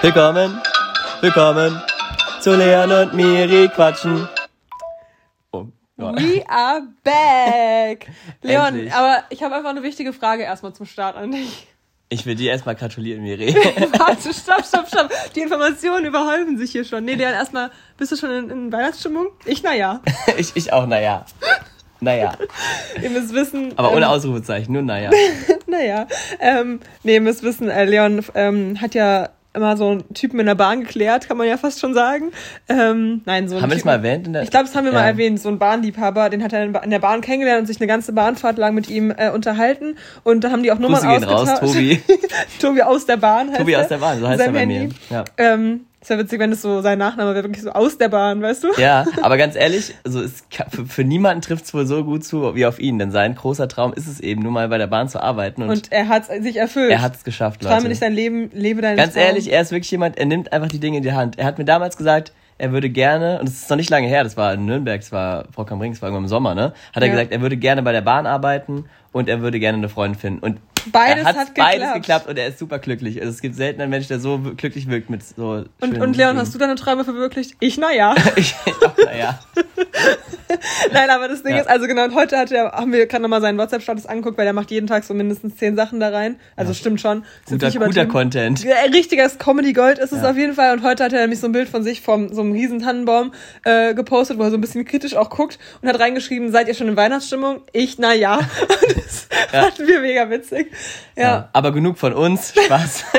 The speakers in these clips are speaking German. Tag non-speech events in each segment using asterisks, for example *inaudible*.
Willkommen, willkommen zu Leon und Miri quatschen. Oh, ja. We are back. *laughs* Leon, Endlich. aber ich habe einfach eine wichtige Frage erstmal zum Start an dich. Ich will dir erstmal gratulieren, Miri. *laughs* Warte, stopp, stopp, stopp. Die Informationen überhäufen sich hier schon. Nee, Leon, erstmal, bist du schon in, in Weihnachtsstimmung? Ich, naja. *laughs* ich, ich auch, naja. Naja. Ihr müsst wissen. Aber ohne ähm, Ausrufezeichen, nur naja. Naja. Ähm, nee, ihr müsst wissen, äh, Leon ähm, hat ja immer so einen Typen in der Bahn geklärt, kann man ja fast schon sagen. Ähm, nein, so Haben wir das mal erwähnt? Ich glaube, das haben wir mal Ja. erwähnt, so ein Bahnliebhaber, den hat er in der Bahn kennengelernt und sich eine ganze Bahnfahrt lang mit ihm äh, unterhalten. Und da haben die auch Nummern ausgetauscht. Tobi. *laughs* Tobi aus der Bahn heißt Tobi aus der Bahn, so heißt er bei mir. Handy. Ja. Ähm, ist ja witzig, wenn es so sein Nachname wäre, wirklich so aus der Bahn, weißt du? Ja, *laughs* aber ganz ehrlich, also es, für, für niemanden trifft es wohl so gut zu wie auf ihn, denn sein großer Traum ist es eben, nur mal bei der Bahn zu arbeiten und, Und er hat sich erfüllt. er hat es geschafft, Träume Leute. nicht dein Leben, lebe deinen Ganz Traum. ehrlich, er ist wirklich jemand, er nimmt einfach die Dinge in die Hand. Er hat mir damals gesagt, er würde gerne, und es ist noch nicht lange her, das war in Nürnberg, das war Frau Kamring, das war irgendwann im Sommer, ne? Hat er Ja. gesagt, er würde gerne bei der Bahn arbeiten und er würde gerne eine Freundin finden. Und Beides hat's hat beides geklappt. geklappt und er ist super glücklich. Also es gibt selten einen Mensch, der so glücklich wirkt mit so Und, und Leon, Dingen. hast du deine Träume verwirklicht? Ich, naja. *laughs* ich, naja. *laughs* Nein, aber das Ding Ja. ist, also genau, und heute hat er, haben wir gerade nochmal seinen WhatsApp-Status angeguckt, weil er macht jeden Tag so mindestens zehn Sachen da rein. Also stimmt schon. Guter, guter. Content. Ja, Richtiges Comedy Gold ist es Ja. auf jeden Fall. Und heute hat er nämlich so ein Bild von sich vom so einem riesen Tannenbaum äh, gepostet, wo er so ein bisschen kritisch auch guckt und hat reingeschrieben, seid ihr schon in Weihnachtsstimmung? Ich, na ja. *laughs* Und das Ja. fanden wir mega witzig. Ja, Ja. Aber genug von uns. Spaß. *laughs*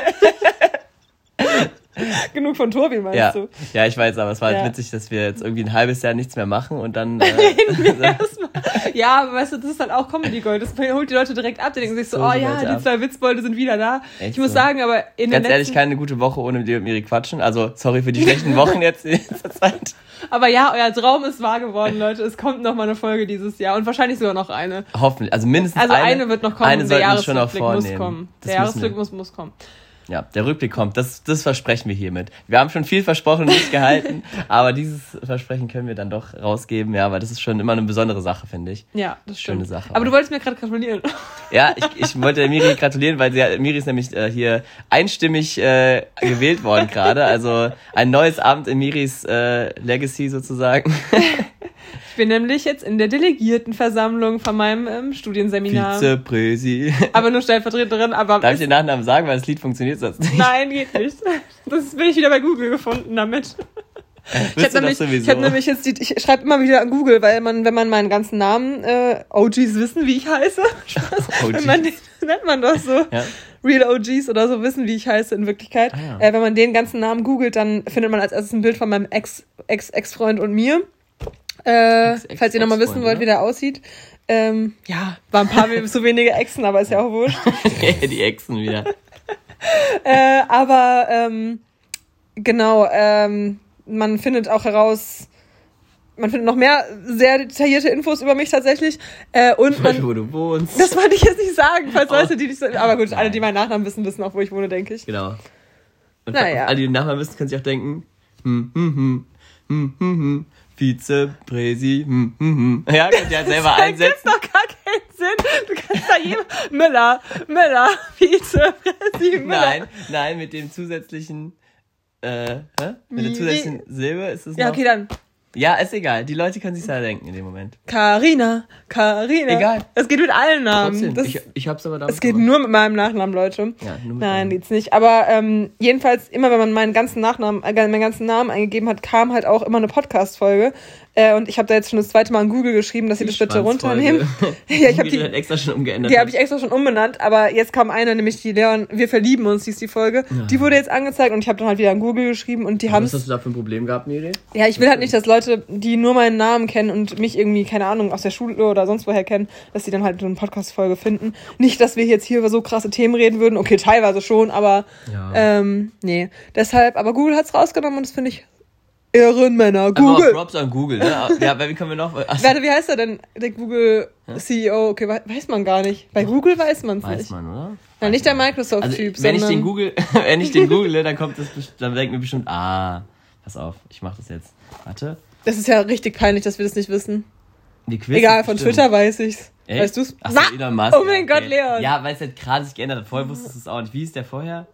genug von Tobi, meinst ja. du? ja, ich weiß, aber es war Ja. halt witzig, dass wir jetzt irgendwie ein halbes Jahr nichts mehr machen und dann. *laughs* Äh, *laughs* Erstmal. Ja, aber weißt du, das ist halt auch Comedy Gold. Das holt die Leute direkt ab. Die denken sich so, So oh ja, die ab. zwei Witzbolde sind wieder da. Echt ich muss so. sagen, aber in Ganz ehrlich, letzten, keine gute Woche ohne dir und Miri quatschen. Also, sorry für die schlechten Wochen jetzt in letzter Zeit. Aber ja, euer Traum ist wahr geworden, *laughs* Leute. Es kommt noch mal eine Folge dieses Jahr und wahrscheinlich sogar noch eine. Hoffentlich. Also mindestens Also eine. eine, wird noch kommen. Eine der sollten wir schon noch Jahresrückblick muss vornehmen. kommen. Das Der Jahresrückblick muss, muss kommen. Ja, der Rückblick kommt. Das, das versprechen wir hiermit. Wir haben schon viel versprochen und nicht gehalten, *laughs* aber dieses Versprechen können wir dann doch rausgeben, ja, weil das ist schon immer eine besondere Sache, finde ich. Ja, das stimmt. Schöne Sache. Aber du wolltest mir gerade gratulieren. *laughs* Ja, ich, ich wollte der Miri gratulieren, weil sie, Miri ist nämlich äh, hier einstimmig äh, gewählt worden gerade. Also ein neues Amt in Miris äh, Legacy sozusagen. *laughs* Ich bin nämlich jetzt in der Delegiertenversammlung von meinem ähm, Studienseminar. Vizepräsi. Aber nur Stellvertreterin, aber Darf ich den Nachnamen sagen, weil das Lied funktioniert sonst nicht. Nein, geht nicht. Das bin ich wieder bei Google gefunden damit. Ich Willst habe nämlich, ich hab nämlich jetzt die, ich schreibe immer wieder an Google, weil man, wenn man meinen ganzen Namen, äh, OGs wissen, wie ich heiße. *laughs* OGs. Wenn man den, nennt man das so. Ja. Real OGs oder so wissen, wie ich heiße in Wirklichkeit. Ah, ja. äh, wenn man den ganzen Namen googelt, dann findet man als erstes ein Bild von meinem Ex, Ex, Ex-Freund und mir. Äh, Ex- Ex- falls ihr nochmal wissen wollt, ne? wie der aussieht. Ähm, ja, war ein paar *laughs* so wenige Exen, aber ist ja auch wurscht. *laughs* die Echsen wieder. *laughs* Äh, aber ähm, genau, ähm, man findet auch heraus, man findet noch mehr sehr detaillierte Infos über mich tatsächlich. Äh, und Beispiel, man, wo du wohnst. das wollte ich jetzt nicht sagen, falls Oh. Leute, die nicht so, aber gut, alle, Nein. die meinen Nachnamen wissen, wissen auch, wo ich wohne, denke ich. Genau. Und Naja. alle, die den Nachnamen wissen, können sich auch denken, hm, hm, hm, hm, hm, hm, Vizepräsi, hm, hm, hm. Ja, könnt ihr halt selber Da gibt's einsetzen. doch gar keinen Sinn. Du kannst da jedem, Müller, Müller, Vizepräsident Müller. Nein, nein, mit dem zusätzlichen, äh, hä? Mit der zusätzlichen Silbe ist es Ja, noch. okay, dann. Ja, ist egal. Die Leute können sich ja denken in dem Moment. Carina, Carina. Egal. Es geht mit allen Namen. Trotzdem, Das, ich, ich hab's aber damit es geht gemacht. nur mit meinem Nachnamen, Leute. Ja, nur mit Nein, geht's nicht. Aber ähm, jedenfalls, immer wenn man meinen ganzen Nachnamen, äh, meinen ganzen Namen eingegeben hat, kam halt auch immer eine Podcast-Folge. Äh, und ich habe da jetzt schon das zweite Mal an Google geschrieben, dass sie das bitte runternehmen. *laughs* *laughs* ja, ich habe Die die, hat extra schon umgeändert. die habe ich extra schon umbenannt, aber jetzt kam eine, nämlich die Leon, wir verlieben uns, hieß die Folge. Die wurde jetzt angezeigt und ich habe dann halt wieder an Google geschrieben und die haben Was hast du da für ein Problem gehabt, Miri? ja, ich will halt nicht, dass Leute, die nur meinen Namen kennen und mich irgendwie, keine Ahnung, aus der Schule oder sonst woher kennen, dass sie dann halt so eine Podcast-Folge finden. Nicht, dass wir jetzt hier über so krasse Themen reden würden. Okay, teilweise schon, aber Ja. ähm, nee. Deshalb, aber Google hat's rausgenommen und das finde ich Ehrenmänner. Google. Props an Google, ne? *laughs* Ja, wie können wir noch? Ach, Warte, wie heißt er denn? Der Google-CEO. Okay, we- weiß man gar nicht. Bei Google weiß man's weiß nicht. man, oder? Na, nicht der Microsoft-Typ, Also, *laughs* wenn ich den Google, wenn ich den google, dann kommt das, dann denken wir bestimmt, ah, pass auf, ich mach das jetzt. Warte. das ist ja richtig peinlich, dass wir das nicht wissen. Egal, von bestimmt. Twitter weiß ich's. Echt? Weißt du's? Ach so! Elon Musk. Oh mein Gott, Leon. Ja, weil es halt gerade sich geändert hat. Vorher wusstest du es auch nicht. Wie ist der vorher?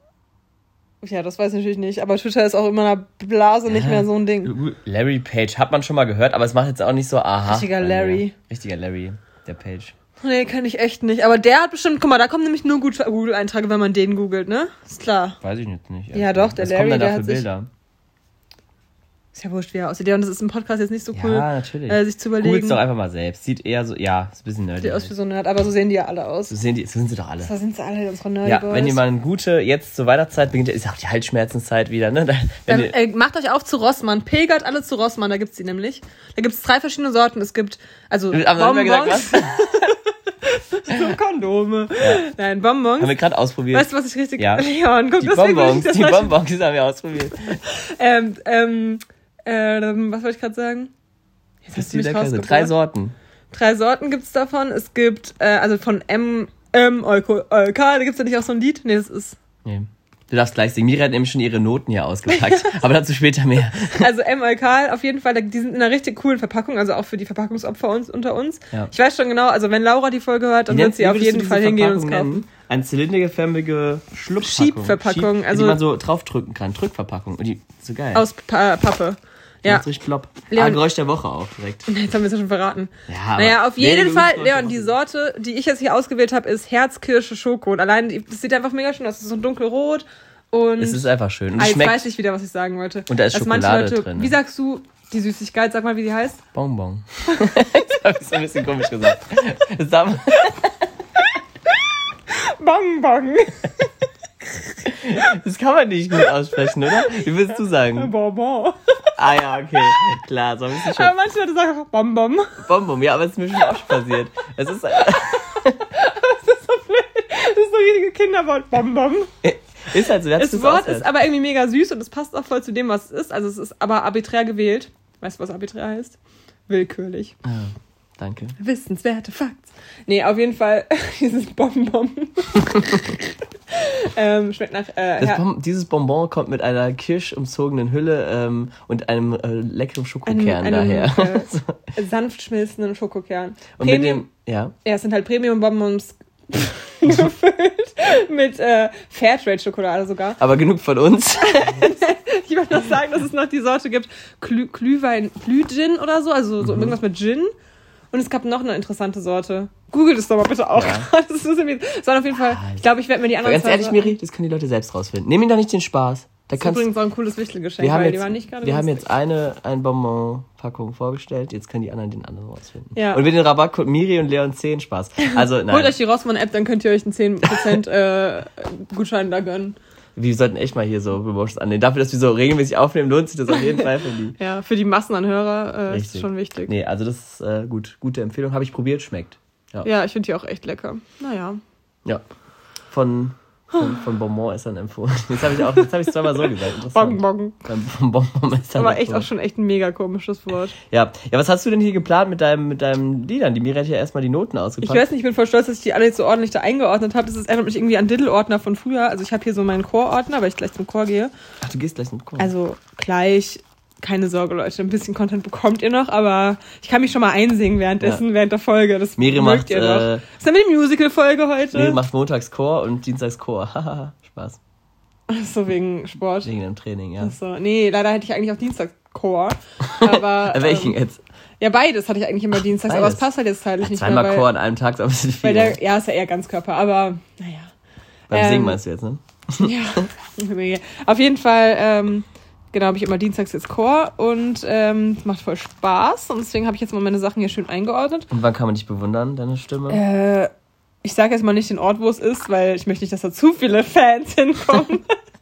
Ja, das weiß ich natürlich nicht. Aber Twitter ist auch in meiner Blase nicht mehr so ein Ding. Larry Page hat man schon mal gehört, aber es macht jetzt auch nicht so aha. Richtiger. Larry. Richtiger Larry, der Page. Nee, kenne ich echt nicht. Aber der hat bestimmt, guck mal, da kommen nämlich nur gut Google-Einträge, wenn man den googelt, ne? Ist klar. Weiß ich jetzt nicht. Ja, doch, der Was Larry, kommen denn da der für hat Bilder? Ist ja wurscht, wie er aussieht. Ja, und das ist im Podcast jetzt nicht so cool, Ja, natürlich. äh, sich zu überlegen. doch einfach mal selbst. Sieht eher so, ja, ist ein bisschen nerdy. Sieht aus wie so ein Nerd, aber so sehen die ja alle aus. so, sehen die, so sind sie doch alle. Da sind sie alle, unsere Nerdy Ja, Boys. wenn ihr mal eine gute, jetzt zur Weihnachtszeit beginnt, ist auch die Halsschmerzenszeit wieder, ne? Da- *laughs* Wenn Dann ihr, äh, macht euch auf zu Rossmann. Pilgert alle zu Rossmann, da gibt's die nämlich. Da gibt's drei verschiedene Sorten. Es gibt, also Bonbons, *laughs* so Kondome. Nein, Bonbons. Haben wir gerade ausprobiert. Weißt du, was ich richtig... Ja. *laughs* Leon, guck, die ich Bonbons, das die Bonbons haben wir ausprobiert. Ähm, ähm, ähm, was wollte ich gerade sagen? Jetzt hast du mich. Drei Sorten. Drei Sorten gibt's davon. Es gibt, äh, also von M, M, Alkohol, Alkohol, da gibt's ja nicht auch so ein Lied? Nee, das ist, Nee. Du darfst gleich singen. Mira hat nämlich schon ihre Noten hier ausgepackt. *laughs* aber dazu später mehr. also M, Alkohol, auf jeden Fall, die sind in einer richtig coolen Verpackung, also auch für die Verpackungsopfer uns, unter uns. Ja. Ich weiß schon genau, also wenn Laura die Folge hört, dann wird sie auf jeden Fall hingehen und es kaufen. Eine zylinderförmige Schlupfpackung. Schiebverpackung, Schieb, also- die man so draufdrücken kann. Drückverpackung. Und die, so geil. Aus pa Pappe. Ja. Macht richtig plopp. Leon- Ah, Geräusch der Woche auch direkt. *laughs* Jetzt haben wir es ja schon verraten. Ja, naja, auf jeden Fall, Leon, die Sorte, die ich jetzt hier ausgewählt habe, ist Herzkirsche Schoko. Und allein, das sieht einfach mega schön aus. Es ist so dunkelrot und Es ist einfach schön. Und Ah, jetzt weiß ich wieder, was ich sagen wollte. Und da ist Dass Schokolade drin, ne? Wie sagst du die Süßigkeit? Sag mal, wie die heißt. Bonbon. *laughs* das habe ich so ein bisschen komisch gesagt. *laughs* Das Bonbon. Das kann man nicht gut aussprechen, oder? Wie willst du sagen? Bonbon. Ah ja, okay. Klar, so ein bisschen Aber schon. manche Leute sagen einfach Bonbon. Bonbon, ja, aber es ist mir schon oft passiert. Es ist, *laughs* Das ist so blöd. Das ist so richtige Kinderwort. Bonbon. ist halt so. Das Wort ist aber irgendwie mega süß und es passt auch voll zu dem, was es ist. Also es ist aber arbiträr gewählt. Weißt du, was arbiträr heißt? Willkürlich. Ah, danke. Wissenswerte Facts. Nee, auf jeden Fall *laughs* dieses Bonbon. *laughs* *laughs* ähm, schmeckt nach äh, ja, Bon dieses Bonbon kommt mit einer kirschumzogenen Hülle ähm, und einem äh, leckeren Schokokern einem, daher. einem äh, *laughs* sanft schmilzenden Schokokern. und mit dem, ja. ja, es sind halt Premium-Bonbons *laughs* gefüllt mit äh, Fairtrade-Schokolade sogar. Aber genug von uns. Ich wollte noch sagen, dass es noch die Sorte gibt, Glüh, Glühwein, Glühgin oder so, also Mhm. so irgendwas mit Gin. Und es gab noch eine interessante Sorte. Googelt es doch mal bitte auch. Ja. *laughs* Das, ist irgendwie, das waren auf jeden Fall, ich glaube, ich werde mir die Aber anderen ganz ehrlich, Miri, das können die Leute selbst rausfinden. Nimm ihnen da nicht den Spaß. Da Das ist kannst, übrigens auch ein cooles Wichtelgeschenk, wir haben weil jetzt, die waren nicht gerade wir haben jetzt eine, eine Bonbon-Packung vorgestellt, jetzt können die anderen den anderen rausfinden. Ja. Und mit dem Rabattcode Miri und Leon 10 Spaß. Also, *laughs* Holt nein, euch die Rossmann-App, dann könnt ihr euch einen 10% *laughs* äh, Gutschein da gönnen. Wir sollten echt mal hier so Promotions annehmen. Dafür, dass wir so regelmäßig aufnehmen, lohnt sich das auf jeden *laughs* Fall für die. Ja, für die Massen an Hörer äh, ist schon wichtig. Nee, also das ist äh, gut. Gute Empfehlung. Habe ich probiert, schmeckt. Ja, ich finde die auch echt lecker. Naja. Ja. Von, von, von Bonbon-Essern empfohlen. Jetzt habe ich auch, jetzt habe ich zweimal so gesagt. *laughs* Bonbon. Von Bonbon-Essern Aber echt auch schon echt ein mega komisches Wort. Ja. ja, was hast du denn hier geplant mit deinem, mit deinem Liedern? Die Mira hat ja erstmal die Noten Ich ausgepackt. weiß nicht, ich bin voll stolz, dass ich die alle jetzt so ordentlich da eingeordnet habe. Das ist, erinnert mich irgendwie an Diddle-Ordner von früher. Also ich habe hier so meinen Chor-Ordner, weil ich gleich zum Chor gehe. Ach, du gehst gleich mit Chor. Also gleich, keine Sorge, Leute, ein bisschen Content bekommt ihr noch, aber ich kann mich schon mal einsingen währenddessen, während der Folge. Das Miri macht, ihr noch. äh, Das ist dann die Musical-Folge heute. Miri macht montags Chor und dienstags Chor. *laughs* Haha, Spaß. so wegen Sport. Wegen dem Training, ja. So, nee, leider hätte ich eigentlich auch Dienstags Chor. *laughs* Aber. Welchen ähm, jetzt? Ja, beides hatte ich eigentlich immer dienstags, aber es beides. passt halt jetzt zeitlich nicht Zweimal mehr. Chor Weil, an einem Tag ist aber ein bisschen viel. der, ja, ist ja eher Ganzkörper, aber naja. Beim ähm, Singen meinst du jetzt, ne? *laughs* Ja, auf jeden Fall, ähm, genau, habe ich immer dienstags jetzt Chor und ähm, macht voll Spaß und deswegen habe ich jetzt mal meine Sachen hier schön eingeordnet. Und wann kann man dich bewundern, deine Stimme? Äh, ich sage jetzt mal nicht den Ort, wo es ist, weil ich möchte nicht, dass da zu viele Fans *laughs* hinkommen. *laughs*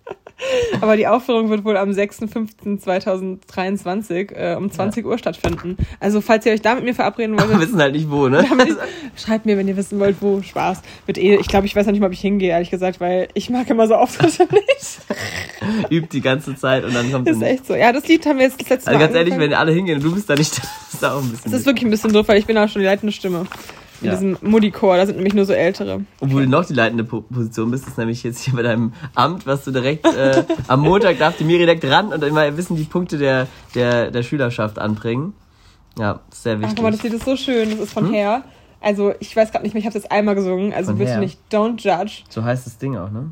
*laughs* Aber die Aufführung wird wohl am 6.5.2023 äh, um 20 Uhr stattfinden. Also, falls ihr euch da mit mir verabreden *laughs* Wir wolltet, wissen halt nicht wo, ne? *laughs* ich, schreibt mir, wenn ihr wissen wollt, wo. Spaß. Wird eh, ich glaube, ich weiß noch nicht mal, ob ich hingehe, ehrlich gesagt, weil ich mag immer so Auftritte nicht. Übt die ganze Zeit und dann kommt sie ist echt so. Ja, das Lied haben wir jetzt das letzte Also Mal ganz ehrlich, angefangen. wenn alle hingehen und du bist da nicht, das ist auch ein bisschen. Das ist wirklich ein bisschen doof, weil ich bin auch schon die leitende Stimme. In Ja. diesem Mutti-Chor, da sind nämlich nur so ältere. Obwohl du noch die leitende Po- Position bist, ist nämlich jetzt hier bei deinem Amt, was du direkt äh, *laughs* am Montag darf die Miri direkt ran und immer wissen die Punkte der, der, der Schülerschaft anbringen. Ja, sehr Ach, wichtig. guck mal, das Lied ist so schön, das ist von Hair. Also, ich weiß gerade nicht mehr, ich habe jetzt einmal gesungen, also Von bitte Hair? nicht, don't judge. so heißt das Ding auch, ne?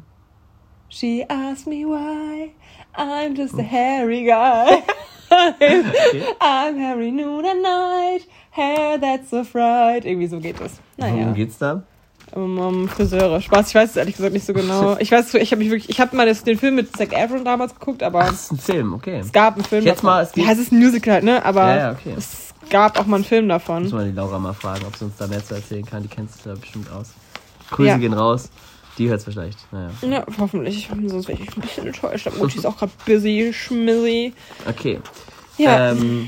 She asked me why. I'm just a hairy guy. *laughs* *laughs* I'm Harry noon and night. Hair that's so fried. Irgendwie so geht es. Naja. Worum geht's da? Um, um Friseure. Spaß, ich weiß es ehrlich gesagt nicht so genau. *laughs* Ich weiß, ich habe mich wirklich, ich habe mal das, den Film mit Zac Efron damals geguckt, aber Das ist ein Film, okay. es gab einen Film. Jetzt davon. mal, es geht- ja, es ist ein Musical, halt, ne? Aber Ja, ja, okay. es gab auch mal einen Film Muss davon. man die Laura mal fragen, ob sie uns da mehr zu erzählen kann. Die kennst du da bestimmt aus. Grüße Ja. gehen raus. Die hört's vielleicht. Naja. Ja, hoffentlich. Sonst wäre ich ein bisschen enttäuscht. Aber Mutti ist auch gerade busy, schmizzy. Okay. Ja. Ähm,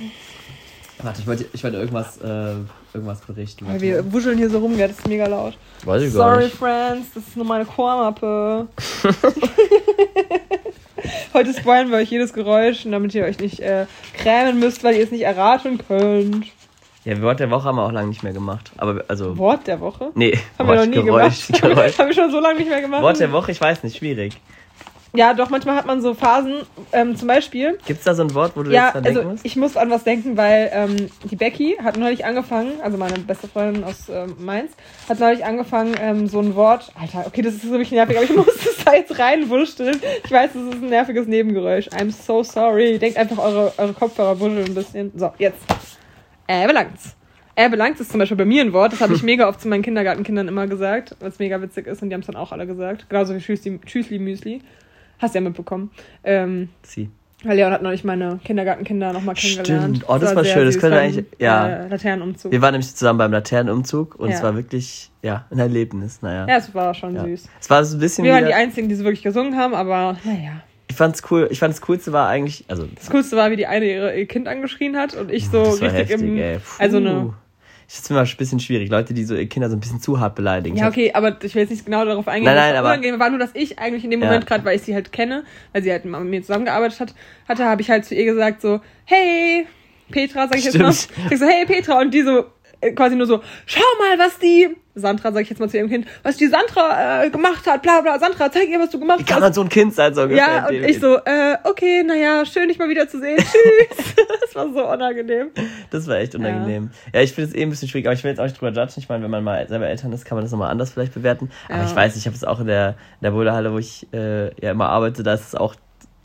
warte, ich wollte, ich wollte irgendwas, äh, irgendwas berichten. Weil Warte wir wuscheln hier so rum, gell? Das ist mega laut. Weiß ich gar Sorry, nicht. Friends, das ist nur meine Chormappe. *laughs* Heute spoilen wir euch jedes Geräusch, damit ihr euch nicht äh, krämen müsst, weil ihr es nicht erraten könnt. Ja, Wort der Woche haben wir auch lange nicht mehr gemacht. Aber, also. Wort der Woche? Nee, Haben wir noch nie Geräusch, gemacht. Geräusch. *laughs* Haben wir schon so lange nicht mehr gemacht. Wort der Woche, ich weiß nicht, schwierig. Ja, doch, manchmal hat man so Phasen. Ähm, zum Beispiel, Gibt's da so ein Wort, wo du ja, jetzt dran denken also musst? ich muss an was denken, weil ähm, die Becky hat neulich angefangen, also meine beste Freundin aus ähm, Mainz, hat neulich angefangen, ähm, so ein Wort, Alter, okay, das ist wirklich nervig, aber ich *laughs* muss das da jetzt reinwurschteln. Ich weiß, das ist ein nerviges Nebengeräusch. I'm so sorry. Denkt einfach, eure, eure Kopfhörer wuscheln ein bisschen. So, jetzt. Äh, belangt's. Äh, belangt's ist zum Beispiel bei mir ein Wort, das habe ich *laughs* mega oft zu meinen Kindergartenkindern immer gesagt, was mega witzig ist und die haben es dann auch alle gesagt. Genauso wie Tschüssli, Tschüssli Müsli. Hast du ja mitbekommen. Ähm, Sie. weil Leon hat neulich meine Kindergartenkinder nochmal kennengelernt. Stimmt. Oh, das war schön. Das beim, eigentlich- ja. Äh, Laternenumzug. Wir waren nämlich zusammen beim Laternenumzug und Ja. es war wirklich, ja, ein Erlebnis. Naja. ja, es war schon Ja. süß. Es war so ein bisschen Wir waren die Einzigen, die so wirklich gesungen haben, aber naja. ich fand's cool, ich fand das Coolste war eigentlich, also, Das Coolste war, wie die eine ihre, ihr Kind angeschrien hat und ich so das war richtig heftig, im. ey. Also eine. Finde es immer ein bisschen schwierig. Leute, die so ihre Kinder so ein bisschen zu hart beleidigen. Ja, okay, aber ich will jetzt nicht genau darauf eingehen. Nein, das nein, war aber- unangenehm. war nur, dass ich eigentlich in dem Ja. Moment, gerade weil ich sie halt kenne, weil sie halt mit mir zusammengearbeitet hat, hatte, habe ich halt zu ihr gesagt so, hey, Petra, sag ich jetzt mal. Stimmt. Ich so, hey, Petra. Und die so, quasi nur so, schau mal, was die, Sandra, sag ich jetzt mal zu ihrem Kind, was die Sandra äh, gemacht hat, bla bla, Sandra, zeig ihr, was du gemacht Wie kann hast. man so ein Kind sein, so ungefähr? Ja, und ich so, äh, okay, naja, schön, dich mal wieder zu sehen. *laughs* Tschüss. *laughs* das war so unangenehm. Das war echt unangenehm. Ja, ich finde es eh ein bisschen schwierig, aber ich will jetzt auch nicht drüber judgen. Ich meine, wenn man mal selber Eltern ist, kann man das nochmal anders vielleicht bewerten. Aber Ja. ich weiß, ich habe es auch in der, in der Boulderhalle, wo ich äh, ja immer arbeite, da ist es auch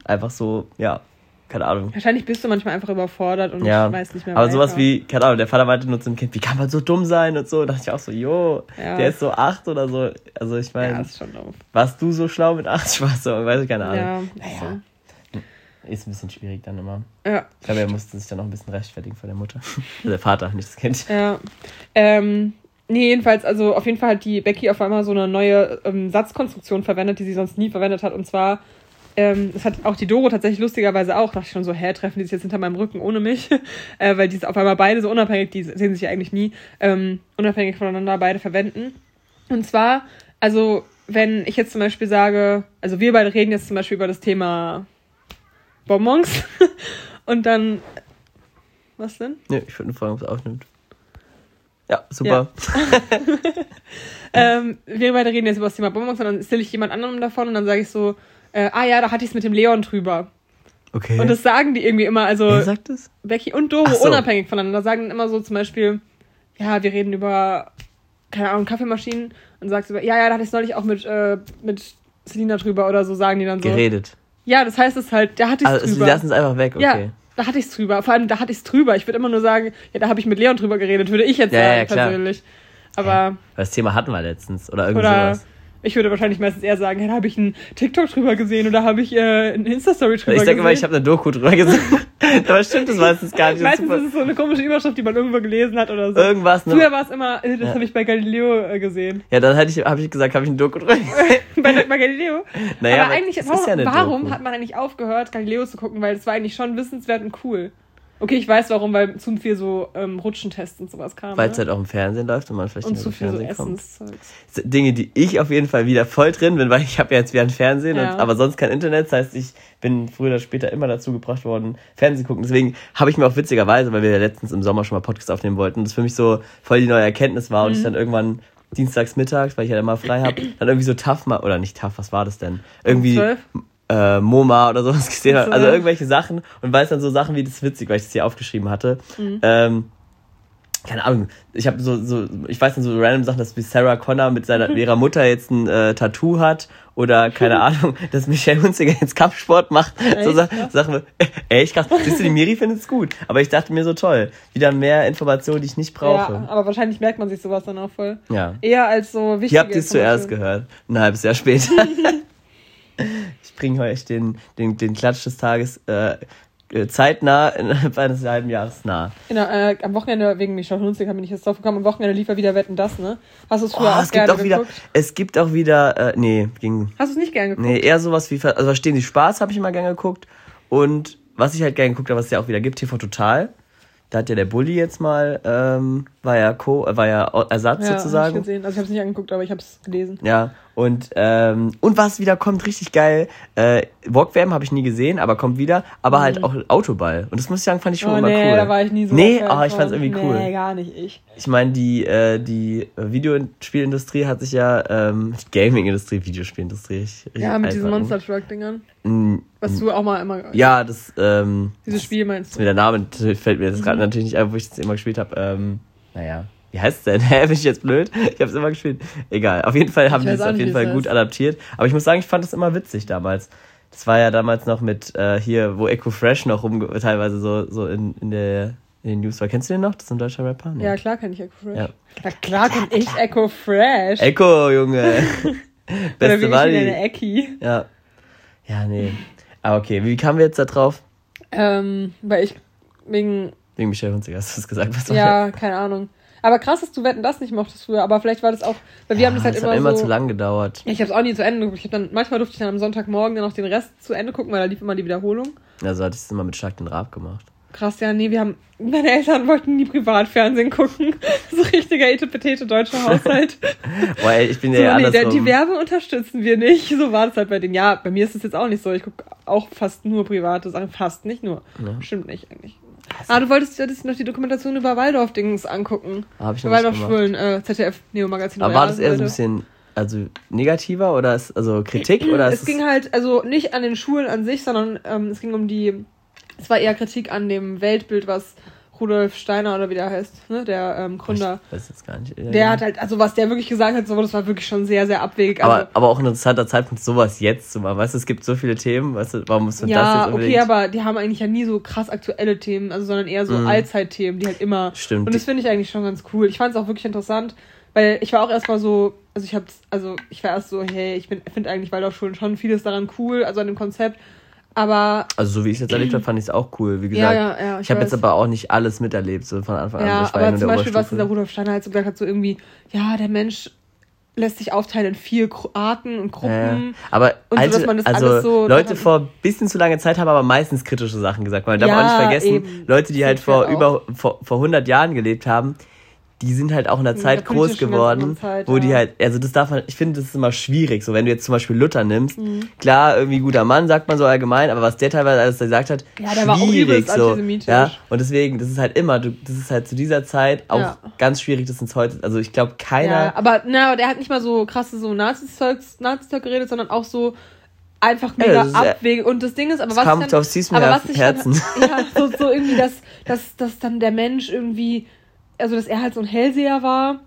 einfach so, ja, keine Ahnung. Wahrscheinlich bist du manchmal einfach überfordert und Ja, weiß nicht mehr aber weiter. sowas wie, keine Ahnung, der Vater meinte nur zum Kind, wie kann man so dumm sein und so. Da dachte ich auch so, jo, Ja. der ist so acht oder so. Also ich meine, Ja, ist schon doof. warst du so schlau mit acht? *laughs* Ich war so, weiß ich keine Ahnung. Ja, Naja, ist ein bisschen schwierig dann immer. so. ja. Ich glaube, er musste sich dann noch ein bisschen rechtfertigen vor der Mutter. *laughs* Also der Vater, nicht das Kind. Ja. Ähm, nee, jedenfalls, also auf jeden Fall hat die Becky auf einmal so eine neue ähm, Satzkonstruktion verwendet, die sie sonst nie verwendet hat. Und zwar, ähm, das hat auch die Doro tatsächlich lustigerweise auch. Da dachte ich schon so, hä, treffen die sich jetzt hinter meinem Rücken ohne mich? *laughs* äh, weil die ist auf einmal beide so unabhängig, die sehen sich ja eigentlich nie, ähm, unabhängig voneinander beide verwenden. Und zwar, also, wenn ich jetzt zum Beispiel sage, also wir beide reden jetzt zum Beispiel über das Thema Bonbons *laughs* und dann, was denn? Nö, ich würde fragen, ob es aufnimmt. Ja, super. *laughs* ähm, wir beide reden jetzt über das Thema Bonbons und dann stelle ich jemand anderem davon und dann sage ich so, äh, ah ja, da hatte ich es mit dem Leon drüber. Okay. Und das sagen die irgendwie immer, also Wer sagt das? Becky und Doro so. unabhängig voneinander, sagen dann immer so zum Beispiel, ja, wir reden über, keine Ahnung, Kaffeemaschinen und sagst über, ja, ja, da hatte ich es neulich auch mit, äh, mit Selina drüber oder so, sagen die dann so. Geredet. Ja, das heißt es halt, da hatte ich es Also, sie drüber. lassen es einfach weg, okay. Ja, da hatte ich es drüber. Vor allem, da hatte ich es drüber. Ich würde immer nur sagen, ja, da habe ich mit Leon drüber geredet, würde ich jetzt Ja, sagen, ja, klar. persönlich. Aber, das Thema hatten wir letztens. Oder irgend oder sowas. Ich würde wahrscheinlich meistens eher sagen, da habe ich einen TikTok drüber gesehen oder habe ich äh, eine Insta-Story drüber Ich sage gesehen. immer, ich habe eine Doku drüber gesehen. *laughs* Aber stimmt das meistens gar nicht. Meistens ist es so eine komische Überschrift, die man irgendwo gelesen hat oder so. Irgendwas. Früher Ne? war es immer, äh, das Ja. habe ich bei Galileo äh, gesehen. Ja, dann hätte ich, habe ich gesagt, habe ich eine Doku drüber *laughs* gesehen. bei, bei Galileo. Naja, aber aber eigentlich, warum, ja warum hat man eigentlich aufgehört, Galileo zu gucken? Weil es war eigentlich schon wissenswert und cool. Okay, ich weiß warum, weil zu viel so ähm, Rutschentests und sowas kam. Weil es ne? halt auch im Fernsehen läuft und man vielleicht und nicht zu mehr viel im so Fernsehen kommt. Dinge, die ich auf jeden Fall wieder voll drin bin, weil ich habe ja jetzt wieder ein Fernsehen, Ja. und, aber sonst kein Internet. Das heißt, ich bin früher oder später immer dazu gebracht worden, Fernsehen zu gucken. Deswegen habe ich mir auch witzigerweise, weil wir ja letztens im Sommer schon mal Podcast aufnehmen wollten, das für mich so voll die neue Erkenntnis war und Mhm. ich dann irgendwann dienstags mittags, weil ich ja immer frei habe, *clears throat* dann irgendwie so tough mal, oder nicht tough, was war das denn? Irgendwie zwölf? Äh, MoMA oder sowas *laughs* gesehen habe. So. Also irgendwelche Sachen und weiß dann so Sachen wie das ist witzig, weil ich das hier aufgeschrieben hatte. Mhm. Ähm, keine Ahnung, ich habe so, so, ich weiß nicht, so random Sachen, dass wie Sarah Connor mit seiner, ihrer Mutter jetzt ein äh, Tattoo hat oder keine *laughs* Ahnung, dass Michelle Hunziger jetzt Kampfsport macht. so Sa Sachen, äh, *laughs* echt krass. Siehst du, die Miri findet es gut. Aber ich dachte mir so toll, wieder mehr Informationen, die ich nicht brauche. Ja, aber wahrscheinlich merkt man sich sowas dann auch voll. Ja. Eher als so wichtig. Hier habt ihr es zuerst gehört. Ein halbes Jahr später. *laughs* ich bringe euch den, den, den Klatsch des Tages äh, äh, zeitnah innerhalb *laughs* eines halben Jahres nah. Genau, äh, am Wochenende, wegen Michelle Hunziker bin ich jetzt drauf gekommen, am Wochenende lief er wieder Wetten, das, ne? Hast du es früher Oh, auch es gibt gerne auch wieder, geguckt? es gibt auch wieder, äh, nee, ging, Hast du es nicht gern geguckt? nee, eher sowas wie, also Verstehen Sie Spaß habe ich immer gerne geguckt und was ich halt gerne geguckt habe, was es ja auch wieder gibt, TV Total. Da hat ja der Bulli jetzt mal, ähm, war ja Co, war ja Ersatz ja, Hab ich sozusagen. gesehen. Also ich habe es nicht angeguckt, aber ich habe es gelesen. Ja, und, ähm, und was wieder kommt, richtig geil, äh, Walkwam habe ich nie gesehen, aber kommt wieder, aber halt auch Autoball. Und das muss ich sagen, fand ich schon Mhm. Oh immer nee, cool. da war ich nie so. Nee, Fan oh, ich fand's von. irgendwie cool. Nee, gar nicht ich. Ich meine, die, äh, die Videospielindustrie hat sich ja, ähm, Gaming-Industrie, Videospielindustrie. richtig Ja, mit diesen Monster Truck-Dingern. Mm, Was du auch mal immer. Ja, das, ähm, Dieses Spiel meinst du? mir der Name fällt mir jetzt Mhm. gerade natürlich nicht ein, wo ich das immer gespielt habe. Ähm, naja. Wie heißt es denn? *laughs* Hä, bin ich jetzt blöd? Ich habe es immer gespielt. Egal. Auf jeden Fall haben die es auf jeden Fall gut heißt. adaptiert. Aber ich muss sagen, ich fand es immer witzig damals. Das war ja damals noch mit äh, hier, wo Echo Fresh noch rum teilweise so, so in, in der in den News war. Kennst du den noch? Das ist ein deutscher Rapper? Nee. Ja, klar kenn ich Echo Fresh. Ja. Na klar kenn ich Echo Fresh. Echo, Junge. *laughs* *laughs* Oder Beste wie ich eine Ecki. Ja. Ja, nee. Aber okay, wie kamen wir jetzt da drauf? Ähm, weil ich wegen, Wegen Michelle Hunziger hast du es gesagt. Was ja, keine Ahnung. Aber krass, dass du Wetten das nicht mochtest früher. Aber vielleicht war das auch, weil wir Ja, haben das halt das immer, hat immer so. zu lang gedauert. Ja, Ich habe es auch nie zu Ende geguckt. Ich hab dann manchmal durfte ich dann am Sonntagmorgen dann noch den Rest zu Ende gucken, weil da lief immer die Wiederholung. Also hatte ich es immer mit Schlag den Rab gemacht. Krass, ja, nee, wir haben, meine Eltern wollten nie Privatfernsehen gucken. *laughs* So richtiger etepetete deutscher Haushalt. *laughs* Boah, ey, ich bin ja so, eher nee, der, andersrum. die Werbe unterstützen wir nicht. So war das halt bei denen. Ja, bei mir ist es jetzt auch nicht so. Ich gucke auch fast nur private Sachen. Fast, nicht nur. Ja. Stimmt nicht eigentlich. Ah, du wolltest, wolltest noch die Dokumentation über Waldorf-Dings angucken. Hab ich noch. Waldorf-Schwulen, äh, ZDF-Neo-Magazin. Aber war das eher so ein bisschen, also negativer oder ist, also Kritik oder Es ging halt, also nicht an den Schulen an sich, sondern ähm, es ging um die, es war eher Kritik an dem Weltbild, was Rudolf Steiner oder wie der heißt, ne, der ähm, Gründer. Ich weiß jetzt gar nicht. Der hat halt, also was der wirklich gesagt hat, so, das war wirklich schon sehr, sehr abwegig. Also, aber, aber auch ein interessanter Zeitpunkt, sowas jetzt zu machen. Weißt du, es gibt so viele Themen, weißt du, warum muss man das ja, jetzt okay, unbedingt? aber die haben eigentlich ja nie so krass aktuelle Themen, also sondern eher so Mhm. Allzeitthemen, die halt immer. Stimmt. Und das finde ich eigentlich schon ganz cool. Ich fand es auch wirklich interessant, weil ich war auch erstmal so, also ich hab's, also ich war erst so, hey, ich finde eigentlich Waldorfschulen schon vieles daran cool, also an dem Konzept. Aber also so wie ich es jetzt erlebt habe, fand ich es auch cool. Wie Ja, gesagt, ja, ja, ich, ich habe jetzt aber auch nicht alles miterlebt, so von Anfang an. ja, Ich war ja aber zum Beispiel, was dieser Rudolf Steiner halt so gesagt hat, so irgendwie, ja, der Mensch lässt sich aufteilen in vier Arten und Gruppen. Ja, aber Und so, alte, dass man das also alles so- Leute vor ein bisschen zu lange Zeit haben aber meistens kritische Sachen gesagt. Man darf Ja, auch nicht vergessen, eben. Leute, die halt vor auch. über vor, vor 100 Jahren gelebt haben, die sind halt auch in der In Zeit der groß geworden, Zeit, wo die ja. halt, also das darf man, ich finde, das ist immer schwierig. So, wenn du jetzt zum Beispiel Luther nimmst, Mhm. klar, irgendwie guter Mann, sagt man so allgemein, aber was der teilweise alles gesagt hat, Ja, der war auch schwierig übelst so. antisemitisch. Ja, und deswegen, das ist halt immer, du, das ist halt zu dieser Zeit auch Ja. ganz schwierig, das ins heute, also ich glaube, keiner, Ja, aber na, der hat nicht mal so krasse so Nazi-Zeug Nazi geredet, sondern auch so einfach Ja, mega ja- abwegig. Und das Ding ist, aber was ich dann, auf süßem aber was ich Herzen. Dann, *laughs* ja, so, so irgendwie, dass, dass, dass dann der Mensch irgendwie, also dass er halt so ein Hellseher war.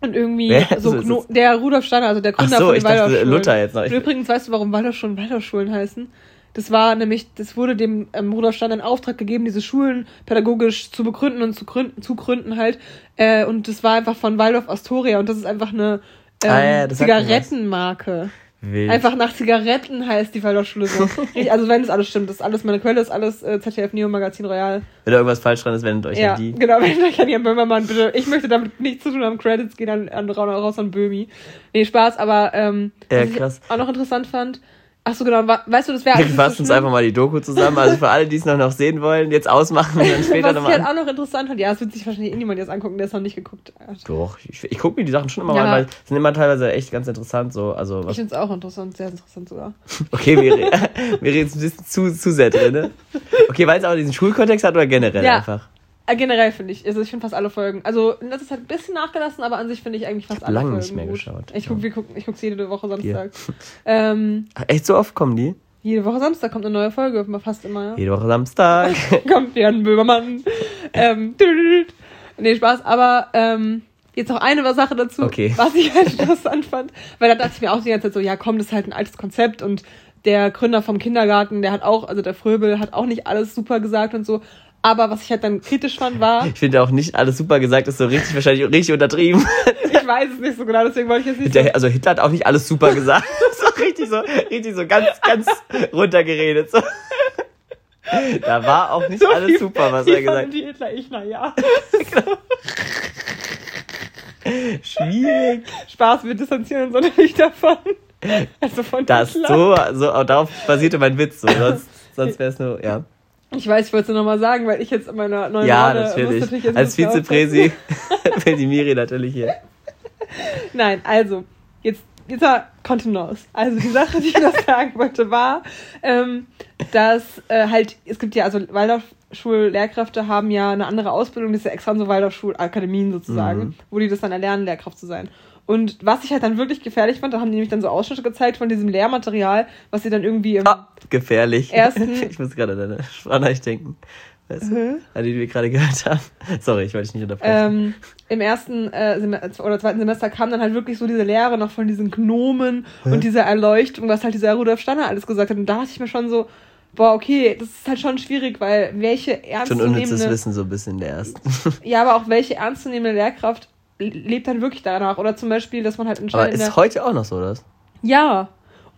Und irgendwie Wer? so Kno der Rudolf Steiner, also der Ach Gründer so, von den ich dachte. Luther jetzt noch. Und übrigens, weißt du, warum Waldorfschulen Waldorfschulen heißen? Das war nämlich, das wurde dem ähm, Rudolf Steiner in Auftrag gegeben, diese Schulen pädagogisch zu begründen und zu gründen, zu gründen halt. Äh, und das war einfach von Waldorf Astoria und das ist einfach eine ähm, Ah, ja, was. Zigarettenmarke. Wild. Einfach nach Zigaretten heißt die. *laughs* Richtig, also wenn das alles stimmt, das ist alles, meine Quelle ist alles äh, ZDF Neo Magazin Royal. Wenn da irgendwas falsch dran ist, wendet euch Ja, *laughs* an die. genau, wenn euch an Jan Böhmermann bitte. Ich möchte damit nichts zu tun haben. Credits gehen an, an raus an Böhmi. Nee, Spaß, aber ähm, Ja, was krass. ich auch noch interessant fand. Ach so, genau, weißt du, das wäre Wir fassen uns einfach mal die Doku zusammen. Also für alle, die es noch, noch sehen wollen, jetzt ausmachen und dann *laughs* später Was ich nochmal halt auch noch interessant fand, ja, es wird sich wahrscheinlich eh niemand jetzt angucken, der es noch nicht geguckt hat. Doch, ich, ich gucke mir die Sachen schon immer Ja. mal an, weil es sind immer teilweise echt ganz interessant. So, also Ich was, finde es auch interessant, sehr interessant sogar. *laughs* okay, wir, re- *laughs* wir reden jetzt ein bisschen zu, zu sehr drin. Ne? Okay, weil es auch diesen Schulkontext hat oder generell Ja. einfach? Äh, generell finde ich, also ich finde fast alle Folgen. Also, das ist halt ein bisschen nachgelassen, aber an sich finde ich eigentlich fast alle lange Folgen nicht mehr gut. geschaut. Ich gucke guck, ich guck's jede Woche. Samstag. *laughs* Ähm, Ach, Echt so oft kommen die? jede Woche Samstag kommt eine neue Folge, fast immer. Ja. Jede Woche Samstag. *laughs* kommt Jan Böhmermann. ähm. Nee, Spaß, aber ähm, jetzt noch eine Sache dazu, Okay. was ich halt *laughs* interessant fand. Weil da dachte ich mir auch die ganze Zeit so, ja komm, das ist halt ein altes Konzept und der Gründer vom Kindergarten, der hat auch, also der Fröbel, hat auch nicht alles super gesagt und so. Aber was ich halt dann kritisch fand, war, Ich finde auch nicht alles super gesagt, ist so richtig, wahrscheinlich richtig untertrieben. ich weiß es nicht so genau, deswegen wollte ich jetzt nicht so also Hitler hat auch nicht alles super gesagt. *laughs* so richtig so, richtig so ganz, ganz runtergeredet. So. Da war auch nicht alles viel- super, was er gesagt die Hitler, ich, na ja. hat. Schwierig. Spaß, wir distanzieren uns *laughs* natürlich davon. Also von Das Hitler. so, so, darauf basierte mein Witz. So. Sonst, sonst wäre es nur, ja. Ich weiß, ich wollte es nur nochmal sagen, weil ich jetzt in meiner neuen Ja, Rolle natürlich. muss jetzt Als. Vizepräsi *laughs* will die Miri natürlich hier. Nein, also, jetzt, jetzt mal Kontenance. Also, die Sache, die ich noch *laughs* sagen wollte, war, ähm, dass äh, halt, es gibt ja, also Waldorfschullehrkräfte haben ja eine andere Ausbildung, das ist ja extra so Waldorfschulakademien sozusagen, Mhm. wo die das dann erlernen, Lehrkraft zu sein. Und was ich halt dann wirklich gefährlich fand, da haben die nämlich dann so Ausschnitte gezeigt von diesem Lehrmaterial, was sie dann irgendwie im, Ah, gefährlich. Ersten- *laughs* Ich muss gerade an deine Sprachnachricht denken. Weißt du, Hä? an die wir gerade gehört haben. Sorry, ich wollte dich nicht unterbrechen. ähm, im ersten äh, oder zweiten Semester kam dann halt wirklich so diese Lehre noch von diesen Gnomen und dieser Erleuchtung, was halt dieser Rudolf Steiner alles gesagt hat. Und da dachte ich mir schon so, boah, okay, das ist halt schon schwierig, weil welche Schon unnützes ernstzunehmende, Wissen so ein bisschen der ersten. ja, aber auch welche ernstzunehmende Lehrkraft lebt dann wirklich danach. Oder zum Beispiel, dass man halt Aber entscheidet. ist heute auch noch so, das? Ja.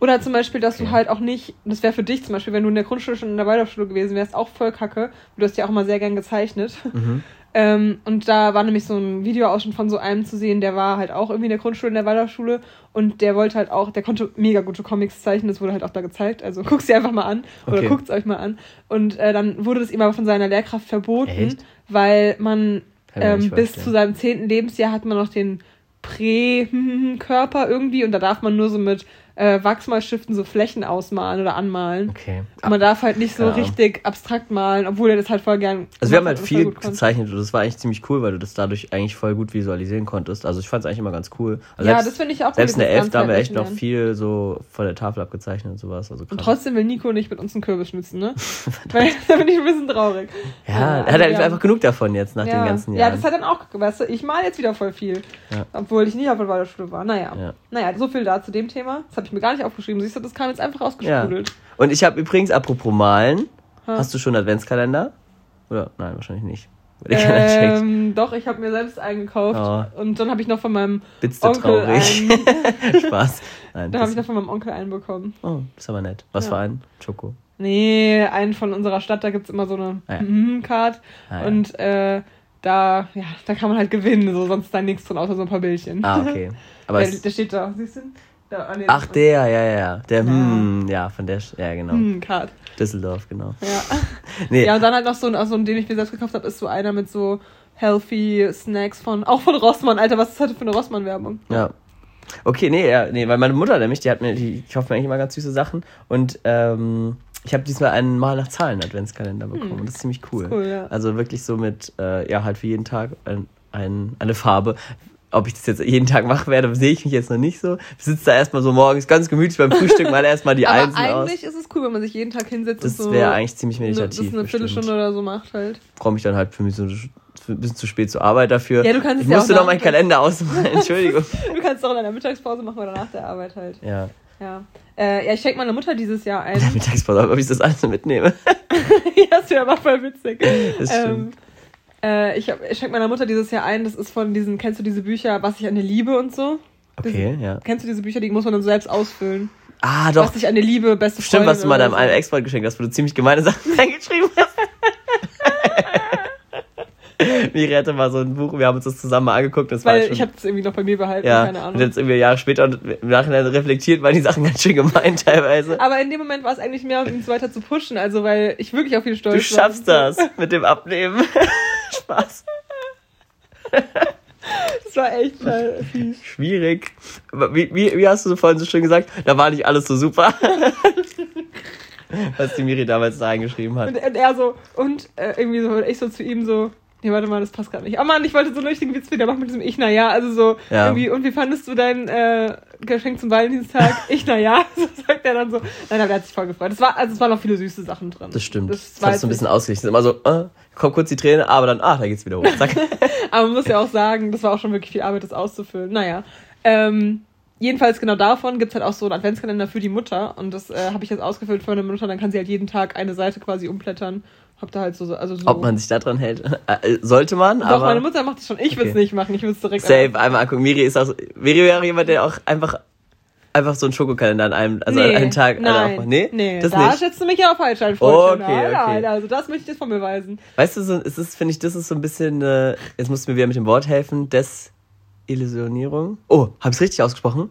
Oder zum Beispiel, dass Okay. du halt auch nicht, das wäre für dich zum Beispiel, wenn du in der Grundschule schon in der Waldorfschule gewesen wärst, auch voll kacke. Du hast ja auch mal sehr gern gezeichnet. Mhm. *laughs* Ähm, und da war nämlich so ein Videoausschnitt von so einem zu sehen, der war halt auch irgendwie in der Grundschule, in der Waldorfschule und der wollte halt auch, der konnte mega gute Comics zeichnen, das wurde halt auch da gezeigt, also *laughs* guck's dir einfach mal an oder Okay. guckt's euch mal an. Und äh, dann wurde das ihm aber von seiner Lehrkraft verboten, Echt? weil man ähm, bis zu seinem zehnten Lebensjahr hat man noch den Prä-Körper *laughs* irgendwie und da darf man nur so mit äh, Wachsmalstiften so Flächen ausmalen oder anmalen. Okay. Und man darf halt nicht so Ja. richtig abstrakt malen, obwohl er das halt voll gern. Also wir haben halt hat und viel gezeichnet und das war eigentlich ziemlich cool, weil du das dadurch eigentlich voll gut visualisieren konntest. Also ich fand es eigentlich immer ganz cool. Also Ja, selbst, das finde ich auch Selbst in der 11. haben wir echt noch viel so von der Tafel abgezeichnet und sowas. Also Und krass. trotzdem will Nico nicht mit uns einen Kürbis schnitzen, ne? *laughs* *laughs* Weil da bin ich ein bisschen traurig. ja, also er hat halt wir einfach genug davon jetzt nach ja. den ganzen Ja, Jahren. das ist halt dann auch, weißt du, ich mal jetzt wieder voll viel. Ja. Obwohl ich nie auf der Waldorfschule war. Naja. Ja. Naja, so viel da zu dem Thema. Das habe ich mir gar nicht aufgeschrieben. Siehst du, das kam jetzt einfach ja. rausgesprudelt. Und ich habe übrigens, apropos Malen, Ha. hast du schon Adventskalender? Oder? Nein, wahrscheinlich nicht. Checkt. Ähm, doch, ich habe mir selbst einen gekauft. Oh. Und dann habe ich noch von meinem Bist du Onkel traurig? einen. *laughs* Spaß. Nein, Dann habe ich noch von meinem Onkel einen bekommen. oh, ist aber nett. Was Ja. für ein? Schoko. Nee, einen von unserer Stadt, da gibt's immer so eine Ah, ja. Mhm-Card. Ah, ja. Und äh, da, ja, da kann man halt gewinnen, so sonst ist da nichts drin, außer so ein paar Bildchen. Ah, okay. *laughs* Aber der, es, der steht da, siehst du? Da, ah, nee, ach, der, ja, ja, ja. Der, Ja. hm, ja, von der, ja, genau. Hm, Card. Düsseldorf, genau. Ja. *laughs* Nee, ja, und dann halt noch so ein, also, den ich mir selbst gekauft habe, ist so einer mit so healthy Snacks von, auch von Rossmann. Alter, was ist das heute für eine Rossmann-Werbung? Ja. Okay, nee, ja, nee, weil meine Mutter nämlich, die hat mir, die, ich kaufe mir eigentlich immer ganz süße Sachen und ähm, ich habe diesmal einen Mal nach Zahlen Adventskalender bekommen Hm. das ist ziemlich cool. Cool, ja. Also wirklich so mit, äh, ja, halt für jeden Tag ein, ein, eine Farbe. Ob ich das jetzt jeden Tag machen werde, sehe ich mich jetzt noch nicht so. Ich sitze da erstmal so morgens ganz gemütlich beim Frühstück, mal erstmal die Aber Einsen aus. eigentlich ist es cool, wenn man sich jeden Tag hinsetzt Das und so wäre eigentlich ziemlich eine, das meditativ. eine. Viertelstunde oder so macht halt. Komme ich dann halt für mich so ein bisschen zu spät zur Arbeit dafür. Ja, du kannst ich es ja musste noch meinen Kalender ausmalen, *laughs* Entschuldigung. Du kannst es auch in deiner Mittagspause machen oder nach der Arbeit halt. ja, Ja. Äh, ja, ich schenke meiner Mutter dieses Jahr ein. Mittagspause, ob ich das alles mitnehme. *laughs* ja, das wäre aber voll witzig. Das ähm, stimmt. Äh, ich ich schenke meiner Mutter dieses Jahr ein. Das ist von diesen, kennst du diese Bücher, was ich an dir liebe und so? Okay, ja. Kennst du diese Bücher, die muss man dann selbst ausfüllen? Ah, doch. Was ich an dir liebe, beste Stimmt, Freundin was du mal deinem so. Ex-Freund geschenkt hast, wo du ziemlich gemeine Sachen *laughs* reingeschrieben hast. *laughs* Miri hatte mal so ein Buch, wir haben uns das zusammen mal angeguckt. Das war Weil schon, ich habe es irgendwie noch bei mir behalten, ja, keine und Ahnung. jetzt irgendwie Jahre später und im Nachhinein reflektiert, waren die Sachen *laughs* ganz schön gemein teilweise. Aber in dem Moment war es eigentlich mehr, um ihn so weiter zu pushen, also weil ich wirklich auf viel stolz Du war. schaffst das *laughs* mit dem Abnehmen. Spaß. Das war echt fies. Schwierig. Wie, wie, wie hast du vorhin so schön gesagt? Da war nicht alles so super. Was die Miri damals da reingeschrieben hat. Und, und er so, und äh, irgendwie so, und ich so zu ihm so, Nee, warte mal, das passt gerade nicht. Oh Mann, ich wollte so einen richtigen Witz wieder machen mit diesem Ich, na ja. Also so, Ja. irgendwie, und wie fandest du dein äh, Geschenk zum Valentinstag? *laughs* ich, na ja. *laughs* So sagt er dann so. Nein, aber er hat sich voll gefreut. Das war, also es waren noch viele süße Sachen drin. Das stimmt. Das, war das so ein bisschen ausgerichtet. Immer so, äh, kommt kurz die Träne, aber dann, ah, da geht's wieder hoch. Zack. *laughs* Aber man muss ja auch sagen, das war auch schon wirklich viel Arbeit, das auszufüllen. Naja. Ähm, jedenfalls genau davon gibt's halt auch so einen Adventskalender für die Mutter. Und das äh, habe ich jetzt ausgefüllt für eine Mutter. Dann kann sie halt jeden Tag eine Seite quasi umblättern. Hab da halt so, also so. Ob man sich da dran hält, *laughs* äh, sollte man, Doch, aber meine Mutter macht das schon. Ich würde es Okay. nicht machen. Ich würde es direkt. safe, einmal angucken. Miri ist auch, so- Miri wäre jemand, der auch einfach, einfach so einen Schokokalender an einem, also an einem Tag, nein, also auch, nee, nee, das da nicht. schätzt du mich ja auch falsch ein, Freundchen. Okay, nein, okay. nein, also das möchte ich dir von mir weisen. Weißt du, so, es ist, finde ich, das ist so ein bisschen, äh, jetzt musst du mir wieder mit dem Wort helfen, Desillusionierung. Oh, habe ich richtig ausgesprochen?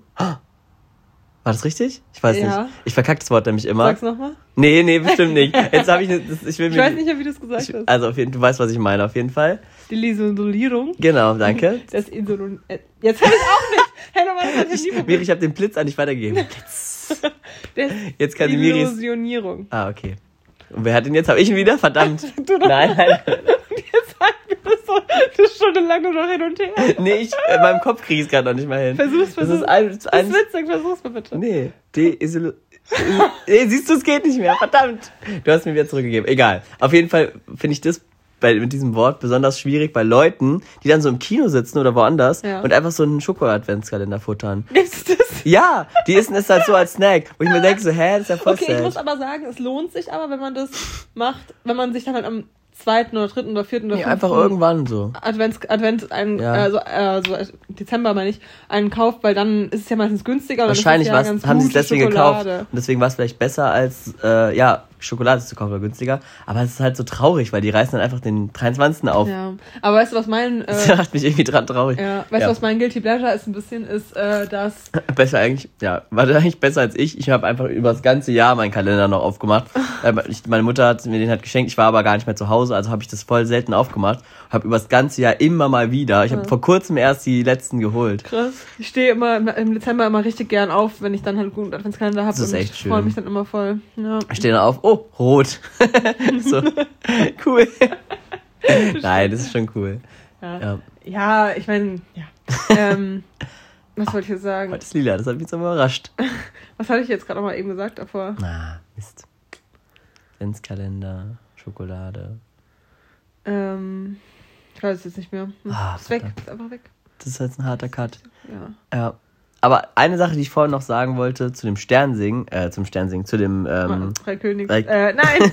War das richtig? Ich weiß Ja. nicht. Ich verkacke das Wort nämlich immer. Sag's nochmal. Nee, nee, bestimmt nicht. Jetzt habe ich, ne- das, ich will Ich mir, weiß nicht mehr, wie du es gesagt ich, hast. also auf jeden, du weißt, was ich meine, auf jeden Fall. Die Isolierung. Genau, danke. Das Insulin. äh, Jetzt habe ich auch nicht. *laughs* Hey, nochmal, das hab ich nie Miri, probiert. ich habe den Blitz an dich weitergegeben. Blitz. *laughs* Das Jetzt kann die Miris. Illusionierung. Ah, okay. Und wer hat den jetzt? Habe ich ihn wieder? Verdammt. *laughs* Du. Nein, nein. Sagen wir das so eine Stunde lang nur noch hin und her. Nee, ich, in meinem Kopf kriege ich es gerade noch nicht mal hin. Versuch's, Das versuch's. ist ein, Das ein ist witzig, versuch's mal bitte. Nee, Desillu... nee, siehst du, es geht nicht mehr. Verdammt. Du hast mir wieder zurückgegeben. Egal. Auf jeden Fall finde ich das bei, mit diesem Wort besonders schwierig bei Leuten, die dann so im Kino sitzen oder woanders Ja. und einfach so einen Schoko-Adventskalender futtern. Ist das? *laughs* Ja, die essen es halt so als Snack. Wo ich mir denke so, hä, das ist ja voll Okay, ich muss sad. aber sagen, es lohnt sich aber, wenn man das macht, wenn man sich dann halt am zweiten oder dritten oder vierten oder Nee, fünften einfach irgendwann so. Advents, Advent, ein, Ja. also, äh, so äh, Dezember meine ich, einen kauft, weil dann ist es ja meistens günstiger. Wahrscheinlich es ja haben sie es deswegen gekauft. Schokolade. Und deswegen war es vielleicht besser als, äh, ja, Schokolade zu kaufen oder günstiger. Aber es ist halt so traurig, weil die reißen dann einfach den 23. auf. Ja, aber weißt du, was mein, Das äh, macht mich irgendwie dran traurig. ja, weißt Ja. du, was mein Guilty Pleasure ist ein bisschen, ist, äh, dass, *laughs* Besser eigentlich, ja, war das eigentlich besser als ich. Ich habe einfach über das ganze Jahr meinen Kalender noch aufgemacht. *laughs* Äh, ich, meine Mutter hat mir den halt geschenkt, ich war aber gar nicht mehr zu Hause, also habe ich das voll selten aufgemacht. Habe über das ganze Jahr immer mal wieder. Ich habe Ja. vor kurzem erst die letzten geholt. krass, ich stehe immer im- Dezember immer richtig gern auf, wenn ich dann halt einen guten Adventskalender habe Das ist und echt ich freue schön. mich dann immer voll. Ja. Ich stehe dann auf, oh, rot. *laughs* so, *laughs* cool. Nein, das ist schon cool. Ja, Ja. ja ich meine, ja. ähm, *laughs* was wollte ich jetzt sagen? Heute ist lila, das hat mich so überrascht. Was hatte ich jetzt gerade mal eben gesagt davor? Ah, Mist. Adventskalender, Schokolade. Ähm, ich weiß es jetzt nicht mehr. Hm, Ah, ist weg, ist einfach weg. Das ist jetzt ein harter Cut. Ja. Ja. Aber eine Sache, die ich vorhin noch sagen wollte, zu dem Sternsingen, äh, zum Sternsingen, zu dem, ähm, Drei Königs. Äh, nein,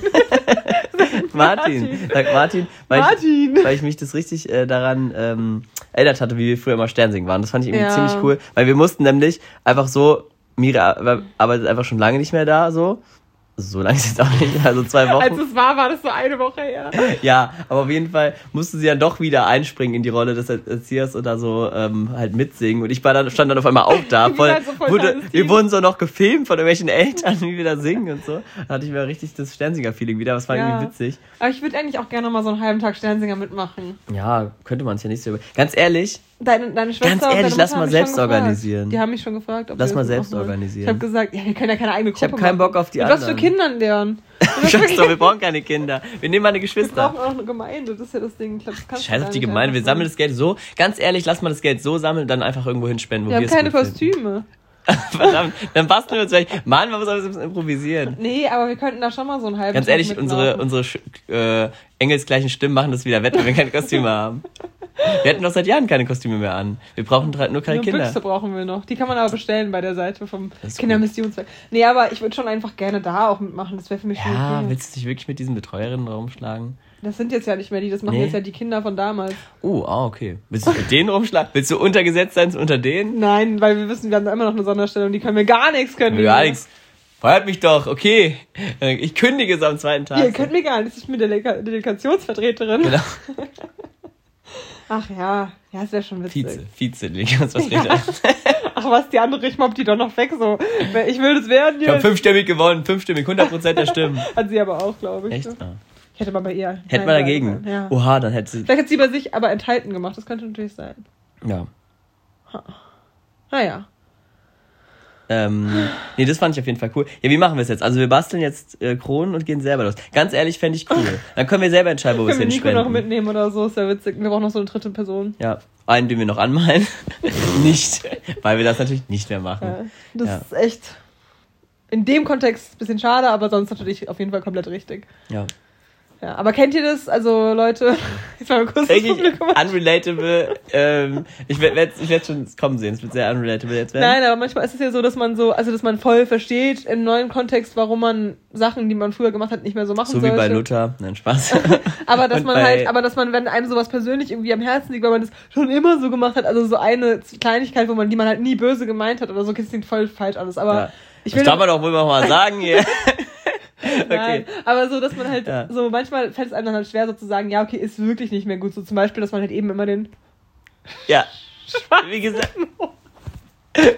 *laughs* *laughs* Martin. Sag Martin, weil, Martin. Ich, weil ich mich das richtig äh, daran ähm, erinnert hatte, wie wir früher immer Sternsingen waren. Das fand ich irgendwie Ja. ziemlich cool, weil wir mussten nämlich einfach so, Mira ar- arbeitet einfach schon lange nicht mehr da, so. So lange ist es jetzt auch nicht, also zwei Wochen. als es war, war das so eine Woche her. *laughs* Ja, aber auf jeden Fall musste sie dann doch wieder einspringen in die Rolle des Erziehers oder so ähm, halt mitsingen. Und ich war dann, stand dann auf einmal auch da. *laughs* Voll, so voll wurde, wir wurden so noch gefilmt von irgendwelchen Eltern, wie wir da singen und so. Da hatte ich mir richtig das Sternsinger-Feeling wieder. Das war Ja. irgendwie witzig. Aber ich würde eigentlich auch gerne mal so einen halben Tag Sternsinger mitmachen. Ja, könnte man es ja nicht so über. Ganz ehrlich, Deine, deine Schwester Ganz und ehrlich, lass mal selbst organisieren. Die haben mich schon gefragt, ob Lass wir mal selbst organisieren. Ich habe gesagt, ja, wir können ja keine eigene Gruppe hab keinen machen. Bock auf die Mit Was für anderen. Kindern deren? *laughs* Scheiß doch, wir brauchen keine Kinder. Wir nehmen meine Wir Geschwister. brauchen auch eine Gemeinde, das ist ja das Ding. Ich glaub, das Scheiß auf die Gemeinde, wir sammeln das Geld so. Ganz ehrlich, lass mal das Geld so sammeln, dann einfach irgendwo hinspenden, wo Wir haben es keine. Kostüme. *laughs* Verdammt, dann basteln wir uns vielleicht. Mann, man muss alles ein bisschen improvisieren. Nee, aber wir könnten da schon mal so einen halben Ganz Tag ehrlich, unsere, unsere äh, engelsgleichen Stimmen machen das wieder wett, wenn wir keine Kostüme haben. Wir hätten doch seit Jahren keine Kostüme mehr an. Wir brauchen nur keine Eine Kinder. Büchse brauchen wir noch. Die kann man aber bestellen bei der Seite vom Kindermissionswerk. Nee, aber ich würde schon einfach gerne da auch mitmachen. Das wäre für mich Ja, willst du dich wirklich mit diesen Betreuerinnen rumschlagen? Das sind jetzt ja nicht mehr die, das machen Nee. jetzt ja die Kinder von damals. Oh, ah, okay. Willst du mit denen rumschlagen? Willst du untergesetzt sein unter denen? Nein, weil wir wissen, wir haben da immer noch eine Sonderstellung, die können mir gar nichts können. Gar nichts. Feuert mich doch, okay. Äh, Ich kündige es am zweiten Tag. Ihr könnt mir gar nichts. Ich bin Deleka Delegationsvertreterin. Genau. *laughs* Ach ja, ja, ist ja schon witzig. Vize, Vize, Legationsvertreter. *laughs* Ach was, die andere, ich mobb die doch noch weg so. Ich will das werden Ich habe jetzt. fünfstimmig gewonnen, fünfstimmig, 100% der Stimmen. *laughs* Hat sie aber auch, glaube ich. Echt? ne? Ah. Hätte mal bei ihr. Hätte man dagegen. Ja. Oha, dann hätte sie. Vielleicht hat sie bei sich aber enthalten gemacht. Das könnte natürlich sein. Ja. Naja. Ähm, nee, das fand ich auf jeden Fall cool. Ja, wie machen wir es jetzt? Also wir basteln jetzt äh, Kronen und gehen selber los. Ganz ehrlich, fände ich cool. *laughs* Dann können wir selber entscheiden, wo wir es Können wir Nico hinspenden. noch mitnehmen oder so, ist ja witzig. Wir brauchen noch so eine dritte Person. Ja, einen, den wir noch anmalen. *laughs* nicht, weil wir das natürlich nicht mehr machen. Ja, das Ja. ist echt in dem Kontext ein bisschen schade, aber sonst natürlich auf jeden Fall komplett richtig. Ja. Ja, aber kennt ihr das? Also Leute, *laughs* jetzt mal kurz das Wirklich Publikum. unrelatable. Ähm, ich werde ich werd schon kommen sehen. Es wird sehr unrelatable jetzt werden. Nein, aber manchmal ist es ja so, dass man so, also dass man voll versteht im neuen Kontext, warum man Sachen, die man früher gemacht hat, nicht mehr so machen so wie sollte. bei Luther. Nein, Spaß. *laughs* Aber dass Und man halt, aber dass man, wenn einem sowas persönlich irgendwie am Herzen liegt, weil man das schon immer so gemacht hat, also so eine Kleinigkeit, wo man, die man halt nie böse gemeint hat oder so, das klingt voll falsch alles. Aber Ja. ich das will darf man doch wohl mal sagen hier. *laughs* *laughs* Nein, okay. aber so, dass man halt, Ja. so manchmal fällt es einem dann halt schwer, so zu sagen, ja, okay, ist wirklich nicht mehr gut. So zum Beispiel, dass man halt eben immer den Ja. Wie gesagt.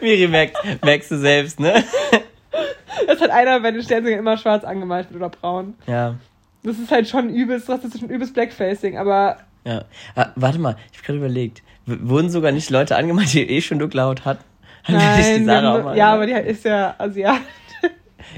Miri merkt, merkst du selbst, ne? *laughs* Das hat einer bei den Sternsingern immer schwarz angemalt oder braun. Ja. Das ist halt schon übelst, das ist schon übelst Blackfacing, aber Ja. Ah, warte mal, ich habe gerade überlegt. W wurden sogar nicht Leute angemalt, die eh schon dunkle Haut hatten? Hat sich die nein, Sarah wir auch haben- mal ja, angemalt? aber die ist ja Asiat.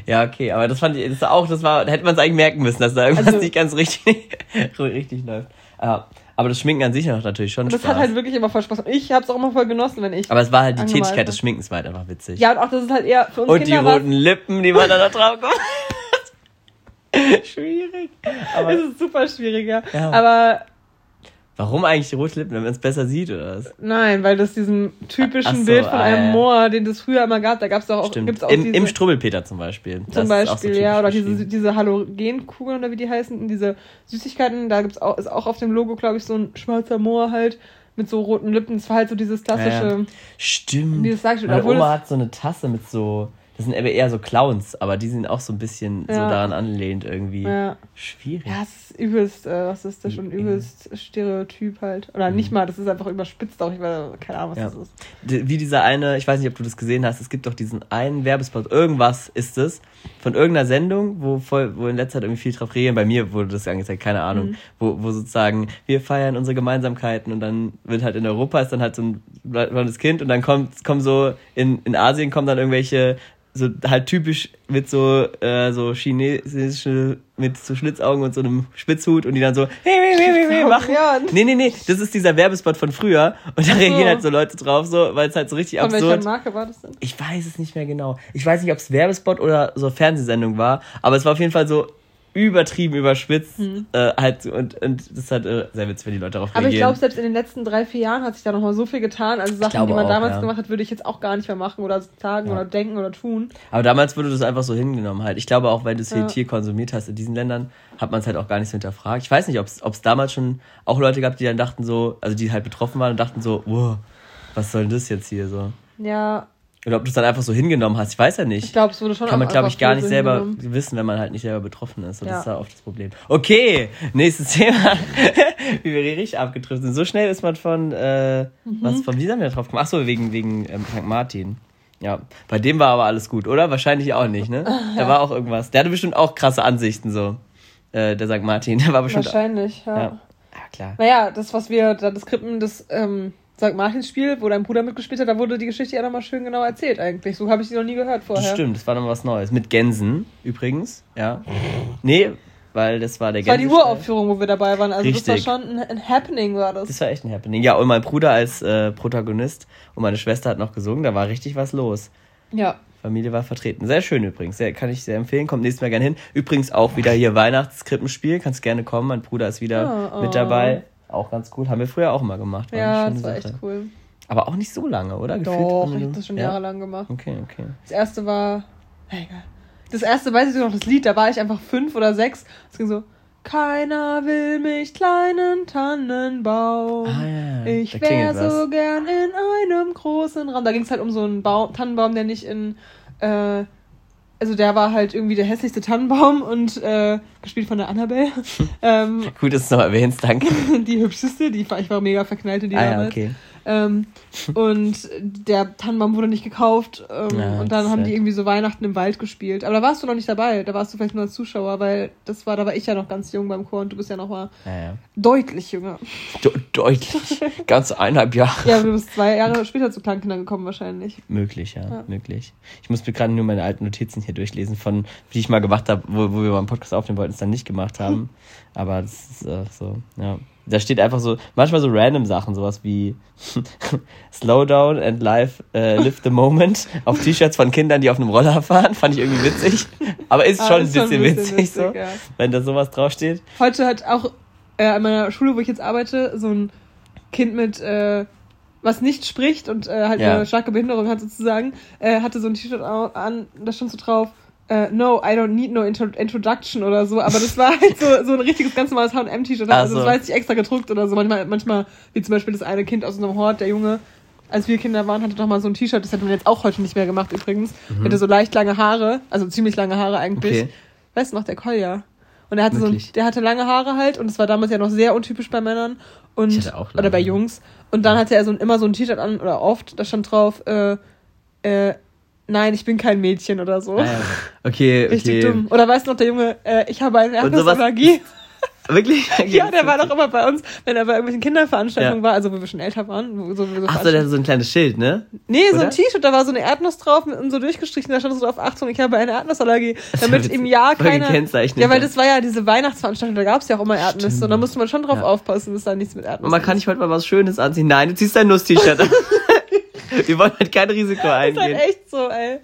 Ja, okay, aber das fand ich, das war auch, das war, da hätte man es eigentlich merken müssen, dass da irgendwas Also- nicht ganz richtig, *laughs* richtig läuft. Ja, aber das Schminken an sich macht natürlich schon Und das Spaß. hat halt wirklich immer voll Spaß. Und ich hab's auch immer voll genossen, wenn ich. aber es war halt die Tätigkeit habe. des Schminkens war halt einfach witzig. ja, und auch das ist halt eher für uns Und die Kinder was- roten Lippen, die man da noch drauf kommt. *laughs* Schwierig. Aber Es ist super schwierig, ja. Ja. Aber warum eigentlich die roten Lippen, wenn man es besser sieht oder was? nein, weil das diesem typischen so, Bild von ah, einem ja. Moor, den es früher immer gab, da gab's doch auch, gibt's auch Im, diese, Im Strubbelpeter zum Beispiel. Zum Beispiel, so ja, oder diese, diese Halogenkugeln oder wie die heißen, diese Süßigkeiten, da gibt's auch, ist auch auf dem Logo, glaube ich, so ein schwarzer Moor halt mit so roten Lippen. Das war halt so dieses klassische, Ja, ja. Stimmt. dieses Meine obwohl Oma es, hat so eine Tasse mit so, das sind aber eher so Clowns, aber die sind auch so ein bisschen so Ja. daran anlehnt irgendwie. ja, Schwierig. ja, es ist übelst, äh, was ist das schon, Mhm. übelst Stereotyp halt. Oder nicht mal, das ist einfach überspitzt auch, ich weiß, keine Ahnung, was Ja. das ist. Wie dieser eine, ich weiß nicht, ob du das gesehen hast, es gibt doch diesen einen Werbespot, irgendwas ist es, von irgendeiner Sendung, wo voll, wo in letzter Zeit irgendwie viel drauf reagieren, bei mir wurde das angezeigt, keine Ahnung, Mhm. wo, wo sozusagen, wir feiern unsere Gemeinsamkeiten und dann wird halt in Europa ist dann halt so ein blondes Kind und dann kommt, kommen so, in, in Asien kommen dann irgendwelche, so halt typisch mit so, äh, so chinesische, mit so Schlitzaugen und so einem Spitzhut und die dann so, *laughs* machen. Nee, nee, nee, das ist dieser Werbespot von früher und da reagieren halt so Leute drauf, so, weil es halt so richtig von welcher absurd. Marke war das denn? Ich weiß es nicht mehr genau. Ich weiß nicht, ob es Werbespot oder so Fernsehsendung war, aber es war auf jeden Fall so übertrieben überspitzt. Äh, halt, und, und das ist halt äh, sehr witzig, wenn die Leute darauf Hm. Aber ich reagieren. glaube, selbst in den letzten drei, vier Jahren hat sich da nochmal so viel getan. Also Sachen, die man auch, damals ja. gemacht hat, würde ich jetzt auch gar nicht mehr machen oder sagen Ja. oder denken oder tun. aber damals wurde das einfach so hingenommen halt. Ich glaube auch, weil du es Ja. hier Tier konsumiert hast in diesen Ländern, hat man es halt auch gar nicht so hinterfragt. Ich weiß nicht, ob es damals schon auch Leute gab, die dann dachten so, also die halt betroffen waren und dachten so, wow, was soll denn das jetzt hier so? Ja, Oder ob du es dann einfach so hingenommen hast, ich weiß ja nicht. ich glaube, es wurde schon Kann man, auch glaube ich, gar nicht selber wissen, wenn man halt nicht selber betroffen ist. Und Ja. das ist ja oft das Problem. Okay, nächstes Thema. *laughs* Wie wir richtig abgetrifft sind. So schnell ist man von, äh, Mhm. was, von wie sind wir drauf gekommen? Achso, wegen, wegen ähm, St. Martin. Ja, bei dem war aber alles gut, oder? Wahrscheinlich auch nicht, ne? *laughs* Da war auch irgendwas. Der hatte bestimmt auch krasse Ansichten, so. Äh, der St. Martin. *laughs* Der war bestimmt. Wahrscheinlich, ja. Ja. ja, klar. Naja, das, was wir, da das Krippen des ähm, St. Martins Spiel, wo dein Bruder mitgespielt hat, da wurde die Geschichte ja nochmal schön genau erzählt eigentlich. So habe ich sie noch nie gehört Das vorher. stimmt, das war nochmal was Neues. Mit Gänsen, übrigens. Ja. Nee, weil das war der Das war die. Uraufführung, wo wir dabei waren. Also das Richtig. war schon ein, ein Happening, war das. Das war echt ein Happening. Ja, und mein Bruder als äh, Protagonist und meine Schwester hat noch gesungen, da war richtig was los. Ja. Familie war vertreten. Sehr schön übrigens. Sehr, kann ich sehr empfehlen. Kommt nächstes Mal gerne hin. Übrigens auch wieder hier Weihnachtskrippenspiel. Kannst gerne kommen. Mein Bruder ist wieder Oh, oh. mit dabei. Auch ganz cool. Haben wir früher auch mal gemacht. War Ja, das war echt Sache. cool. Aber auch nicht so lange, oder? Gefühlt Doch, ich habe das schon ja? jahrelang gemacht. Okay, okay. Das erste war. Ja, egal. Das erste weiß ich noch, das Lied, da war ich einfach fünf oder sechs. Es ging so. Keiner will mich, kleinen Tannenbaum. Ah, ja, ich da klingelt wäre so gern in einem großen Raum. Da ging es halt um so einen Baum, Tannenbaum, der nicht in. Äh, also der war halt irgendwie der hässlichste Tannenbaum und äh, gespielt von der Annabelle. *laughs* ähm, Gut, dass du es noch erwähnst. Danke. *laughs* die hübscheste, die ich war mega verknallt in die ah ja, okay. Ähm, und der Tannenbaum wurde nicht gekauft. Ähm, Ja, und dann sad. haben die irgendwie so Weihnachten im Wald gespielt. Aber da warst du noch nicht dabei. Da warst du vielleicht nur als Zuschauer, weil das war, da war ich ja noch ganz jung beim Chor und du bist ja noch mal Ja, deutlich jünger. De deutlich. *laughs* Ganze eineinhalb Jahre. Ja, du bist zwei Jahre später zu Kleinkindern gekommen wahrscheinlich. Möglich, ja, möglich. Ich muss mir gerade nur meine alten Notizen hier durchlesen, von die ich mal gemacht habe, wo, wo wir einen Podcast aufnehmen wollten, es dann nicht gemacht haben. *laughs* Aber das ist äh, so, ja. Da steht einfach so, manchmal so random Sachen, sowas wie *laughs* Slow down and live, äh, live the moment auf T-Shirts von Kindern, die auf einem Roller fahren. Fand ich irgendwie witzig. Aber ist Ah, schon ist ein bisschen, witzig, so, ja. wenn da sowas draufsteht. Heute hat auch äh, an meiner Schule, wo ich jetzt arbeite, so ein Kind mit, äh, was nicht spricht und äh, halt Ja. eine starke Behinderung hat sozusagen, äh, hatte so ein T-Shirt an, da stand so drauf, äh, no, I don't need no intro introduction oder so, aber das war halt so, so ein richtiges ganz normales H&M-T-Shirt, Ach also das so. war jetzt nicht extra gedruckt oder so, manchmal, manchmal, wie zum Beispiel das eine Kind aus unserem Hort, der Junge, als wir Kinder waren, hatte doch mal so ein T-Shirt, das hätte man jetzt auch heute nicht mehr gemacht übrigens, hatte so leicht lange Haare, also ziemlich lange Haare eigentlich, Mhm. Okay. weißt du noch, der Kolja. Und er hatte so Wirklich? der hatte lange Haare halt und es war damals ja noch sehr untypisch bei Männern und Ich hatte auch lange oder bei. Jungs. Und dann hatte er so immer so ein T-Shirt an oder oft, da stand drauf, äh, äh, nein, ich bin kein Mädchen oder so. Ah, ja. Okay, *laughs* okay. Richtig dumm. Oder weißt du noch, der Junge, äh, ich habe eine Erdnussallergie. *laughs* Wirklich? *laughs* ja, der war doch immer bei uns, wenn er bei irgendwelchen Kinderveranstaltungen Ja. war, also wo wir schon älter waren. Wo, so, so Ach so, der hatte so ein kleines Schild, ne? Nee, so Oder? ein T-Shirt, da war so eine Erdnuss drauf und so durchgestrichen, da stand so drauf, Achtung, ich habe eine Erdnussallergie. Damit im Jahr keiner... Ja, weil das war ja diese Weihnachtsveranstaltung, da gab es ja auch immer Erdnüsse Stimmt. und da musste man schon drauf Ja. aufpassen, dass da nichts mit Erdnüssen Und man kann nicht heute mal was Schönes anziehen. Nein, du ziehst dein Nuss-T-Shirt an. *laughs* Wir wollen halt kein Risiko ist halt eingehen. echt so, ey.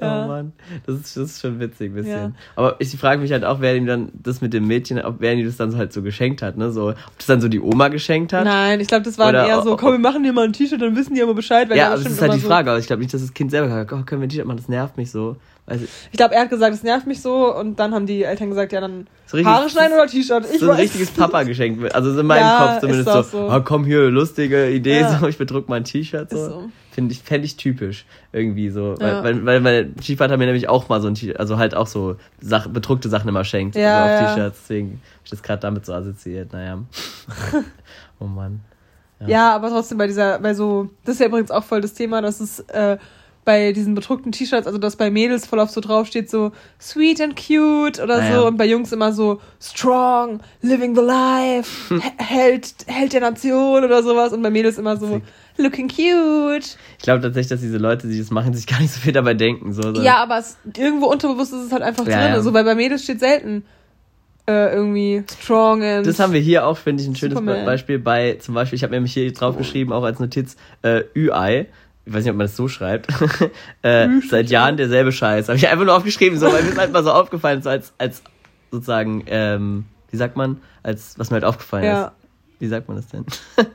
Ja. Oh Mann, das ist, das ist schon witzig ein bisschen. Ja. Aber ich frage mich halt auch, wer ihm dann das mit dem Mädchen, ob wer ihm das dann so halt so geschenkt hat, ne? So, ob das dann so die Oma geschenkt hat. Nein, ich glaube, das war eher so, komm, wir machen dir mal ein T-Shirt, dann wissen die aber Bescheid. Ja, aber das ist halt die Frage. Aber ich glaube nicht, dass das Kind selber sagt, oh, können wir ein T-Shirt machen, das nervt mich so. Weiß ich, glaube, er hat gesagt, es nervt mich so und dann haben die Eltern gesagt, ja, dann So Haare schneiden oder T-Shirt. Ich so ein weiß. richtiges Papa-Geschenk. Also so in meinem Ja, Kopf zumindest ist so, so. Oh, komm hier, lustige Idee, Ja. so, ich bedruck mal ein T-Shirt. Ist So. so. Finde ich, fände ich typisch. Irgendwie so. Ja. Weil, weil, weil mein Stiefvater mir nämlich auch mal so ein T-Shirt, also halt auch so Sach bedruckte Sachen immer schenkt. Ja, so auf. T-Shirts. Deswegen hab ich das gerade damit so assoziiert. Naja. *laughs* oh Mann. Ja, aber trotzdem bei dieser, bei so, das ist ja übrigens auch voll das Thema, dass es äh, bei diesen bedruckten T-Shirts, also dass bei Mädels voll auf so draufsteht, so sweet and cute oder Ah, so, und bei Jungs immer so strong, living the life, he- Held, Held der Nation oder sowas, und bei Mädels immer so looking cute. Ich glaube tatsächlich, dass diese Leute, die das machen, sich gar nicht so viel dabei denken. So, so. Ja, aber es, irgendwo unterbewusst ist es halt einfach Ja, drin, ja. so, weil bei Mädels steht selten äh, irgendwie strong and. Das haben wir hier auch, finde ich, ein schönes Superman. Beispiel bei, zum Beispiel, ich habe nämlich hier draufgeschrieben, auch als Notiz, äh, Ü-Ei. Ich weiß nicht, ob man das so schreibt. *laughs* äh, seit Jahren derselbe Scheiß. Habe ich einfach nur aufgeschrieben, so, weil mir ist halt mal so aufgefallen, so als, als sozusagen, ähm, wie sagt man, als was mir halt aufgefallen Ja. ist. Wie sagt man das denn? *laughs*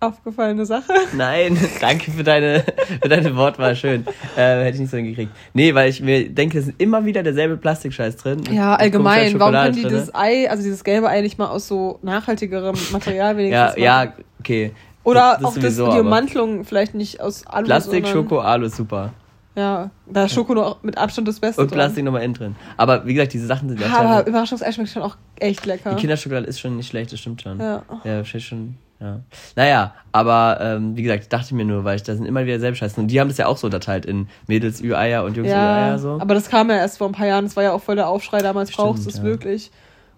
aufgefallene Sache. Nein, *laughs* danke für deine, für deine Wortwahl, schön. Äh, hätte ich nicht so hingekriegt. Nee, weil ich mir denke, es ist immer wieder derselbe Plastikscheiß drin. Ja, allgemein. Warum können die drin, das Ei, also dieses gelbe Ei, nicht mal aus so nachhaltigerem Material wenigstens Ja, machen? ja, okay. Oder Das- auch das, sowieso, die Ummantelung vielleicht nicht aus Alu, Plastik, Schoko, Alu ist super. Ja, da ist Schoko noch mit Abstand das Beste Und. Plastik nochmal innen drin. Aber wie gesagt, diese Sachen sind ja Aber Überraschungsei schmeckt schon auch echt lecker. Die Kinderschokolade ist schon nicht schlecht, das stimmt schon. Ja. Ja, steht schon. Ja. Naja, aber ähm, wie gesagt, ich dachte mir nur, weil ich da sind immer wieder selbe Scheiße. Und die haben das ja auch so unterteilt in Mädels Ü-Eier und Jungs ja, Ü-Eier so. aber das kam ja erst vor ein paar Jahren. Das war ja auch voll der Aufschrei damals. Brauchst du es ja. wirklich?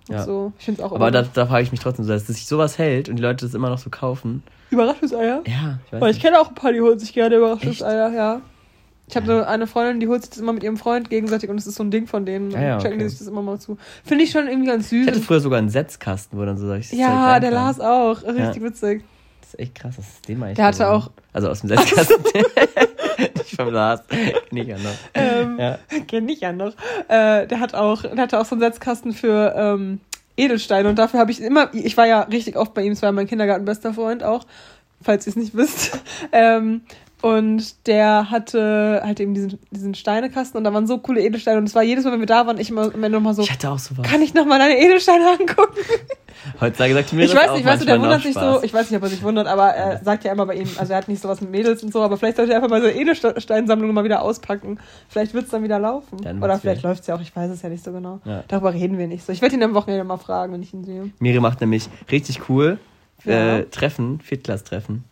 Und Ja. so. Ich finde es auch Aber da, da frage ich mich trotzdem so, dass sich sowas hält und die Leute das immer noch so kaufen. Überraschungseier? Ja, ich weiß Weil ich nicht. kenne auch ein paar, die holen sich gerne Überraschungseier, ja. Ich habe Ja. eine, Freundin, die holt sich das immer mit ihrem Freund gegenseitig und es ist so ein Ding von denen. Ah ja, Und checken okay. die sich das immer mal zu. Finde ich schon irgendwie ganz süß. Ich hatte früher sogar einen Setzkasten, wo dann so solches Zeug ja, der. Lars auch. Richtig witzig. Das ist echt krass, das ist dem eigentlich. Der hatte geworden. auch- Also aus dem Setzkasten. *laughs* nicht vom Lars. Nicht anders. Ähm, Ja. Kenn ich ja noch. Äh, der hat auch, der hatte auch so einen Setzkasten für ähm, Edelsteine und dafür habe ich immer, ich war ja richtig oft bei ihm, es war mein Kindergartenbester Freund auch, falls ihr es nicht wisst. *laughs* Ähm, und der hatte halt eben diesen, diesen Steinekasten und da waren so coole Edelsteine und es war jedes Mal, wenn wir da waren, ich immer am Ende nochmal so, Ich hatte auch sowas. kann ich nochmal deine Edelsteine angucken? *laughs* Heutzutage sagt mir Ich weiß nicht, weißt du, der wundert sich so, ich weiß nicht, ob er sich wundert, aber er sagt ja immer bei ihm, also er hat nicht sowas mit Mädels und so, aber vielleicht sollte er einfach mal so eine Edelsteinsammlung mal wieder auspacken. Vielleicht wird es dann wieder laufen. Dann Oder vielleicht läuft es ja auch, ich weiß es ja nicht so genau. Ja. Darüber reden wir nicht so. Ich werde ihn am Wochenende mal fragen, wenn ich ihn sehe. Miri macht nämlich richtig cool Ja. äh, Treffen, Viertklasstreffen.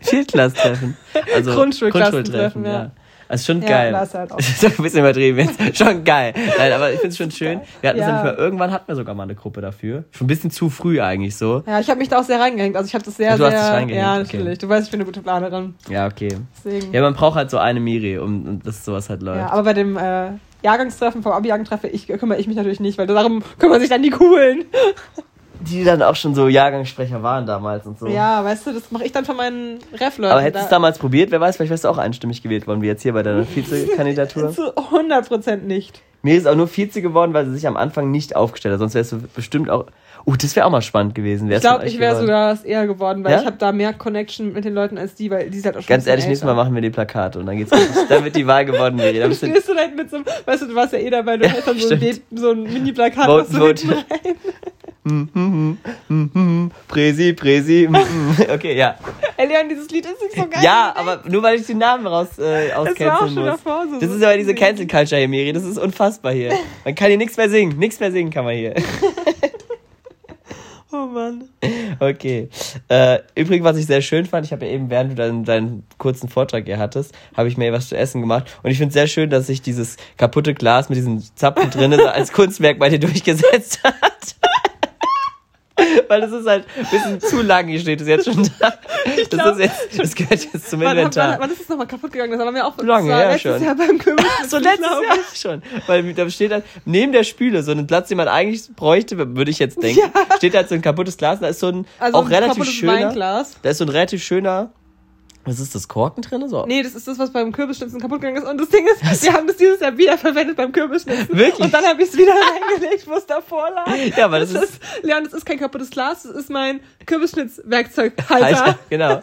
Viertklasstreffen. *laughs* Also Grundschulklassentreffen, ja. Also schon Ja, geil. das halt *laughs* auch. Das ist ein bisschen übertrieben jetzt. *laughs* Schon geil. Nein, aber ich finde es schon schön. Wir hatten es Ja. nämlich mal, irgendwann hatten wir sogar mal eine Gruppe dafür. Schon ein bisschen zu früh eigentlich so. Ja, ich habe mich da auch sehr reingehängt. Also ich habe das sehr, Du hast dich sehr. reingehängt, ja, okay. natürlich. Du weißt, ich bin eine gute Planerin. Ja, okay. Deswegen. Ja, man braucht halt so eine Miri, um um dass sowas halt läuft. Ja, aber bei dem äh, Jahrgangstreffen, vom Abi-Jahrgangstreffen, ich, kümmere ich mich natürlich nicht, weil darum kümmern sich dann die Coolen. *laughs* Die dann auch schon so Jahrgangssprecher waren damals und so. Ja, weißt du, das mache ich dann von meinen Ref-Leuten. Aber hättest du es damals probiert, wer weiß, vielleicht wärst du auch einstimmig gewählt worden, wie jetzt hier bei deiner *laughs* Vizekandidatur. Zu 100% nicht. Mir ist auch nur Vize geworden, weil sie sich am Anfang nicht aufgestellt hat. Sonst wärst du bestimmt auch. Uh, das wäre auch mal spannend gewesen. Ich Wärst du glaube, ich wäre sogar es eher geworden, weil Ja? ich habe da mehr Connection mit den Leuten als die, weil die sind halt auch schon Ganz ehrlich, nächstes Mal machen wir die Plakate und dann geht's richtig. *laughs* dann wird die Wahl geworden, Miri. Dann Dann stehst du da mit so einem, weißt du, du warst ja eh dabei, du Ja, hast dann so ein, so ein Mini-Plakat, Vote, was vote. rein. Präsi, Präsi. mm, mm. okay, ja. Ey, Leon, dieses Lied ist nicht so geil. Ja, aber nur weil ich die Namen raus äh, das war auch auscanceln schon muss. davor so. Das ist aber diese Cancel Culture hier, Miri. Das ist unfassbar hier. Man kann hier nichts mehr singen. Nichts mehr singen kann man hier. *laughs* Oh Mann. Okay. Äh, übrigens, was ich sehr schön fand, ich habe ja eben, während du deinen, deinen kurzen Vortrag hier hattest, habe ich mir was zu essen gemacht. Und ich finde es sehr schön, dass sich dieses kaputte Glas mit diesen Zapfen drin *laughs* als Kunstwerk bei dir durchgesetzt hat. *laughs* Weil das ist halt ein bisschen zu lang, hier steht es jetzt schon da. Das, glaub- ist jetzt, das gehört jetzt zum Wann, wann, Inventar. wann ist das nochmal kaputt gegangen? Das war mir auch Lange letztes schon. Jahr beim Kürbis. *laughs* So letztes Jahr schon. Weil da steht dann neben der Spüle so ein Platz, den man eigentlich bräuchte, würde ich jetzt denken. *laughs* Steht halt so ein kaputtes Glas, da ist so ein Also auch ein relativ schöner. Weinglas. Da ist so ein relativ schöner. Was ist das Korken drin? So. Nee, das ist das, was beim Kürbisschnitzen kaputt gegangen ist. Und das Ding ist, wir haben das dieses Jahr wieder verwendet beim Kürbisschnitzen. Wirklich? Und dann habe ich es wieder *laughs* reingelegt, wo es davor lag. Ja, aber das ist Leon, das ist kein kaputtes Glas, das ist mein Kürbisschnitzwerkzeughalter. Alter, genau.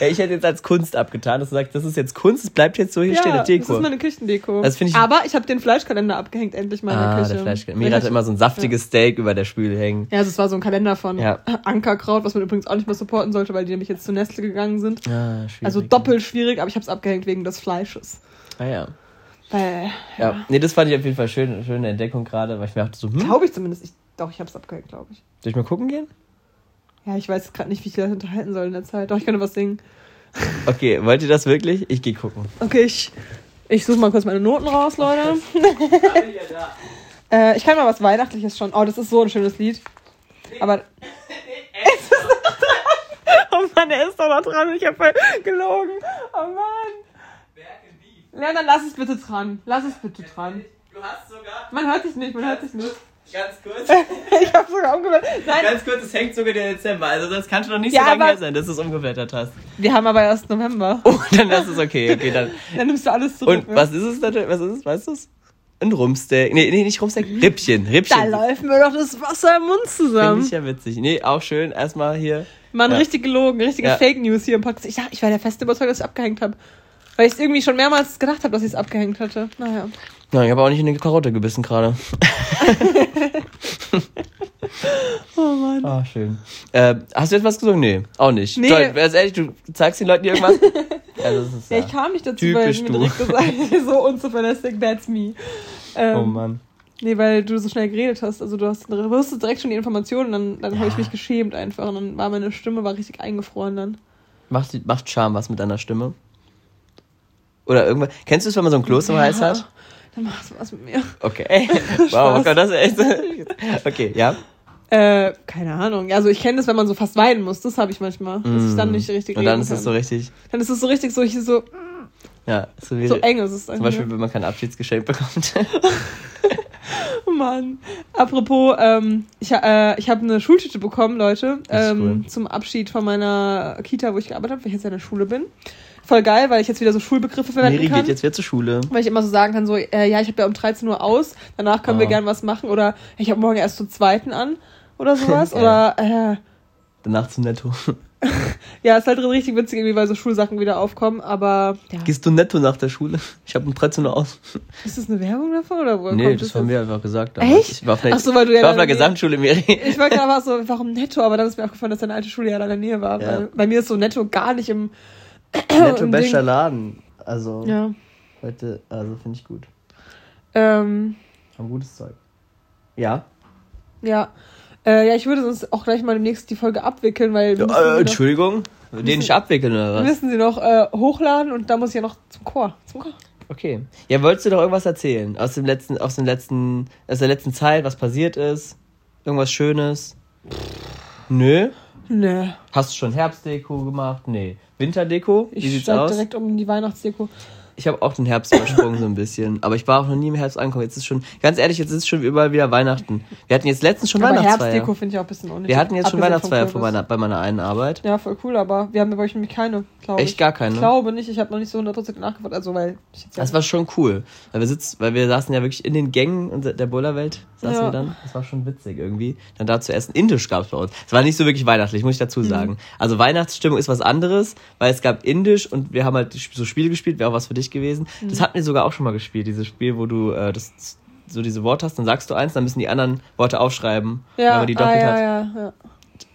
Ja, ich hätte jetzt als Kunst abgetan, dass du sagst, das ist jetzt Kunst, es bleibt jetzt so hier Ja, stehen, eine das Deko. ist meine Küchendeko. Das ich- Aber ich habe den Fleischkalender abgehängt, endlich mal in ah, der Küche. der Fleisch. Weil Mira ich hatte immer so ein saftiges Steak über der Spüle hängen. Ja, also es war so ein Kalender von Ja. *laughs* Ankerkraut, was man übrigens auch nicht mehr supporten sollte, weil die nämlich jetzt zu Nestle gegangen sind. Ah, schwierig. Also doppelt schwierig, aber ich habe es abgehängt wegen des Fleisches. Ah, ja. Weil, ja. Nee, das fand ich auf jeden Fall schön, schöne Entdeckung gerade, weil ich mir dachte so, hm, glaube ich zumindest. Ich, doch, ich habe es abgehängt, glaube ich. soll ich mal gucken gehen? Ja, ich weiß gerade nicht, wie ich das unterhalten soll in der Zeit. Doch, ich könnte was singen. Okay, wollt ihr das wirklich? Ich gehe gucken. Okay, ich, ich suche mal kurz meine Noten raus, Leute. *laughs* Äh, ich kann mal was Weihnachtliches schon. Oh, das ist so ein schönes Lied. Aber. Es ist noch dran. Oh Mann, er ist doch noch dran. Ich habe voll gelogen. Oh Mann. Ja, dann lass es bitte dran. Lass es bitte dran. Du hast sogar, Man hört dich nicht, man hört dich nicht. Ganz kurz, *laughs* Ich habe sogar. Nein, ganz kurz, es hängt sogar der Dezember. Also das kann schon noch nicht Ja, so lange her sein, dass du es umgeblättert hast. wir haben aber erst November. Oh, dann ist es okay. Okay, dann. *laughs* Dann nimmst du alles zurück. Und ne? was ist es natürlich? Was ist es? Weißt du es? Ein Rumsteak. Nee, nee, nicht Rumsteak. Rippchen. Da Rippchen. läuft mir doch das Wasser im Mund Finde zusammen. ich ja witzig. Nee, auch schön. Erstmal hier. Mann, Ja. richtig gelogen, richtige Ja. Fake News hier im Podcast. Ich, ich war der festen Überzeugung, dass ich abgehängt habe. Weil ich irgendwie schon mehrmals gedacht habe, dass ich es abgehängt hatte. Naja. Nein, ich habe auch nicht in die Karotte gebissen gerade. *laughs* Oh Mann. Ah, schön. Äh, hast du jetzt was gesungen? Nee, auch nicht. Nee. Toll, ganz ehrlich, du zeigst den Leuten irgendwas? *laughs* also, das ist, Ja, ja. ich kam nicht dazu, Typisch weil du. mir direkt gesagt *laughs* so unzuverlässig, that's me. Ähm, Oh Mann. Nee, weil du so schnell geredet hast. Also du hast du wusstest direkt schon die Informationen, dann, dann habe ich mich geschämt einfach. Und dann war meine Stimme war richtig eingefroren dann. Macht, macht Charme was mit deiner Stimme? Oder irgendwas. Kennst du es, wenn man so ein Kloß im Hals hat? Dann machst du was mit mir. Okay. *laughs* wow, oh Gott, das ist echt. *laughs* okay, ja. Äh, keine Ahnung. Also ich kenne das, wenn man so fast weinen muss. Das habe ich manchmal. Dass ich dann nicht richtig Mm. Und dann ist es kann. so richtig. Dann ist es so richtig so, hier so, Ja, so wie. so eng ist es Zum. Beispiel, wenn man kein Abschiedsgeschenk bekommt. *laughs* Mann. Apropos, ähm, ich, äh, ich habe eine Schultüte bekommen, Leute, ähm, cool. zum Abschied von meiner Kita, wo ich gearbeitet habe, weil ich jetzt ja in der Schule bin. Voll geil, weil ich jetzt wieder so Schulbegriffe verwenden Miri kann. geht jetzt wieder zur Schule. Weil ich immer so sagen kann, so, äh, ja, ich habe ja um 13 Uhr aus, danach können wir Ah. gern was machen. Oder ich habe morgen erst zum zweiten an oder sowas. *laughs* Oder, äh, Danach zum Netto. *laughs* ja, ist halt richtig witzig, irgendwie, weil so Schulsachen wieder aufkommen. Aber, ja. Gehst du netto nach der Schule? *laughs* Ich habe um 13 Uhr aus. Ist das eine Werbung davon? Oder woher Nee, kommt das haben wir einfach gesagt. Echt? Ich war auf einer, Ach so, weil du ja ich war auf einer Gesamtschule, Miri. Ich war gerade so, warum netto? Aber dann ist mir aufgefallen, dass deine alte Schule ja da in der Nähe war. Ja. Weil bei mir ist so netto gar nicht im. Netto bester. Laden. Also, Ja. heute, also finde ich gut. Ähm, Haben gutes Zeug. Ja. ja. Äh, ja, ich würde sonst auch gleich mal demnächst die Folge abwickeln, weil. wir müssen Äh, noch- Entschuldigung, den nicht abwickeln oder was? müssen sie noch äh, hochladen und da muss ich ja noch zum Chor. Zum Chor. Okay. Ja, wolltest du doch irgendwas erzählen? Aus dem letzten, aus dem letzten, aus der letzten Zeit, was passiert ist? Irgendwas Schönes? Nö. Nee. Hast du schon Herbstdeko gemacht? Nee. Winterdeko? Wie Ich sieht's aus? direkt um die Weihnachtsdeko. Ich habe auch den Herbst übersprungen so ein bisschen. Aber ich war auch noch nie im Herbst angekommen. Jetzt ist schon, ganz ehrlich, jetzt ist schon überall wieder Weihnachten. Wir hatten jetzt letztens schon Aber Weihnachtsfeier. Herbstdeko finde ich auch ein bisschen unnötig. Wir hatten jetzt schon Weihnachtsfeier bei meiner, bei meiner einen Arbeit. Ja, voll cool, aber wir haben bei euch nämlich keine, glaube ich. Echt gar keine? Ich glaube nicht, ich habe noch nicht so 100% nachgefragt, also weil Das war schon cool. Weil wir sitzen, weil wir saßen ja wirklich in den Gängen der Bullerwelt, saßen Ja. wir dann. Das war schon witzig irgendwie. Dann da zu essen. Indisch gab es bei uns. Es war nicht so wirklich weihnachtlich, muss ich Mhm. dazu sagen. Also Weihnachtsstimmung ist was anderes, weil es gab Indisch und wir haben halt so Spiele gespielt, wäre auch was für dich gewesen. Mhm. Das hatten wir sogar auch schon mal gespielt, dieses Spiel, wo du äh, das so diese Worte hast, dann sagst du eins, dann müssen die anderen Worte aufschreiben. wenn ja, man die ah, doppelt ja, hat. ja, ja.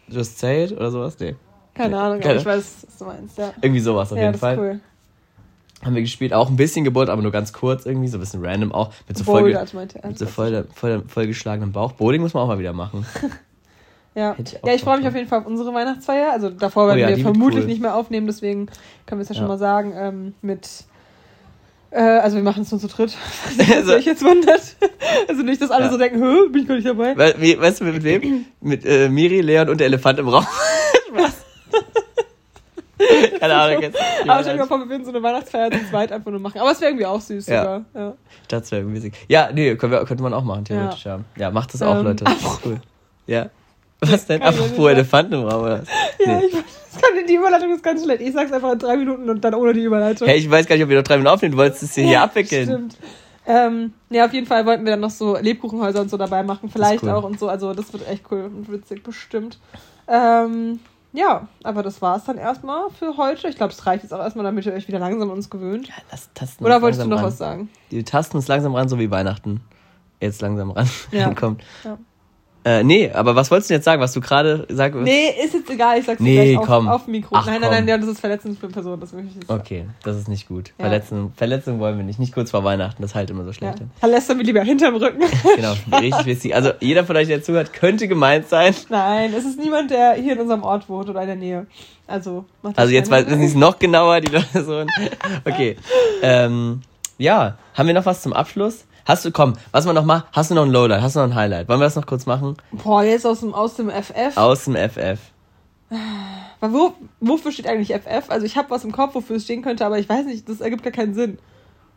Just say it oder sowas? Nee. Keine Ahnung, aber Keine- ich weiß, was du meinst, ja. Irgendwie sowas auf ja, jeden das Fall. ist cool. Haben wir gespielt, auch ein bisschen Geburt, aber nur ganz kurz irgendwie, so ein bisschen random auch. Mit so voll, mit so voll, voll, vollgeschlagenem Bauch. Bowling muss man auch mal wieder machen. *laughs* Ja, ich ja ich freue mich auf jeden Fall auf unsere Weihnachtsfeier. Also davor werden Oh ja, wir vermutlich cool. nicht mehr aufnehmen, deswegen können wir es ja schon Ja. mal sagen. Ähm, mit, also wir machen es nur zu dritt. *laughs* Also- euch jetzt wundert. Also nicht, dass alle Ja. so denken, Hö, bin ich gar nicht dabei. We wie, weißt du, mit wem? Mit äh, Miri, Leon und der Elefant im Raum. *laughs* Spaß. Keine Ahnung jetzt. Aber stell dir mal vor, wir würden so eine Weihnachtsfeier zu zweit einfach nur machen. Aber es wäre irgendwie auch süß Ja. sogar. Ja. Das wäre irgendwie. Ja, nee, können wir, könnte man auch machen, theoretisch, ja. Ja, macht das auch, Ähm, Leute. *laughs* Das ist cool. Ja. Was denn? Ich Apropos nicht Elefanten im Raum, oder? was? Ja, Nee. ich *laughs* kann, die Überleitung ist ganz schlecht. Ich sag's einfach in drei Minuten und dann ohne die Überleitung. Hey, ich weiß gar nicht, ob wir noch drei Minuten aufnehmen. Du wolltest es hier, hier Ja, abwickeln. Stimmt. Ähm, ja, auf jeden Fall wollten wir dann noch so Lebkuchenhäuser und so dabei machen. Vielleicht cool. auch und so. Also das wird echt cool und witzig, bestimmt. Ähm, ja, aber das war's dann erstmal für heute. Ich glaube, es reicht jetzt auch erstmal, damit ihr euch wieder langsam an uns gewöhnt. Lass tasten Oder wolltest du noch ran. was sagen? Die tasten uns langsam ran, so wie Weihnachten. Jetzt langsam ran. Ja. *laughs* Kommt. Ja. Äh, nee, aber was wolltest du jetzt sagen, was du gerade sagst? Nee, ist jetzt egal. Ich sag's dir Nee, gleich auf, komm. auf dem Mikro. Ach, nein, nein, nein, ja, das ist verletzend für eine Person. Das möchte ich nicht sagen. Okay, das ist nicht gut. Ja. Verletzung, Verletzung wollen wir nicht. Nicht kurz vor Weihnachten, das ist halt immer so Ja. schlecht. Dann lässt er mir lieber hinterm Rücken. *laughs* Genau, richtig witzig. Also jeder von euch, der zuhört, könnte gemeint sein. Nein, es ist niemand, der hier in unserem Ort wohnt oder in der Nähe. Also, macht das Also jetzt weiß ich es noch genauer, die Person. Okay. *laughs* Ähm, ja, haben wir noch was zum Abschluss? Hast du, komm, was wir noch machen, hast du noch ein Lowlight, hast du noch ein Highlight? Wollen wir das noch kurz machen? Boah, jetzt aus dem, aus dem FF. Aus dem FF. Aber Wo, wofür steht eigentlich FF? Also ich habe was im Kopf, wofür es stehen könnte, aber ich weiß nicht, das ergibt gar keinen Sinn.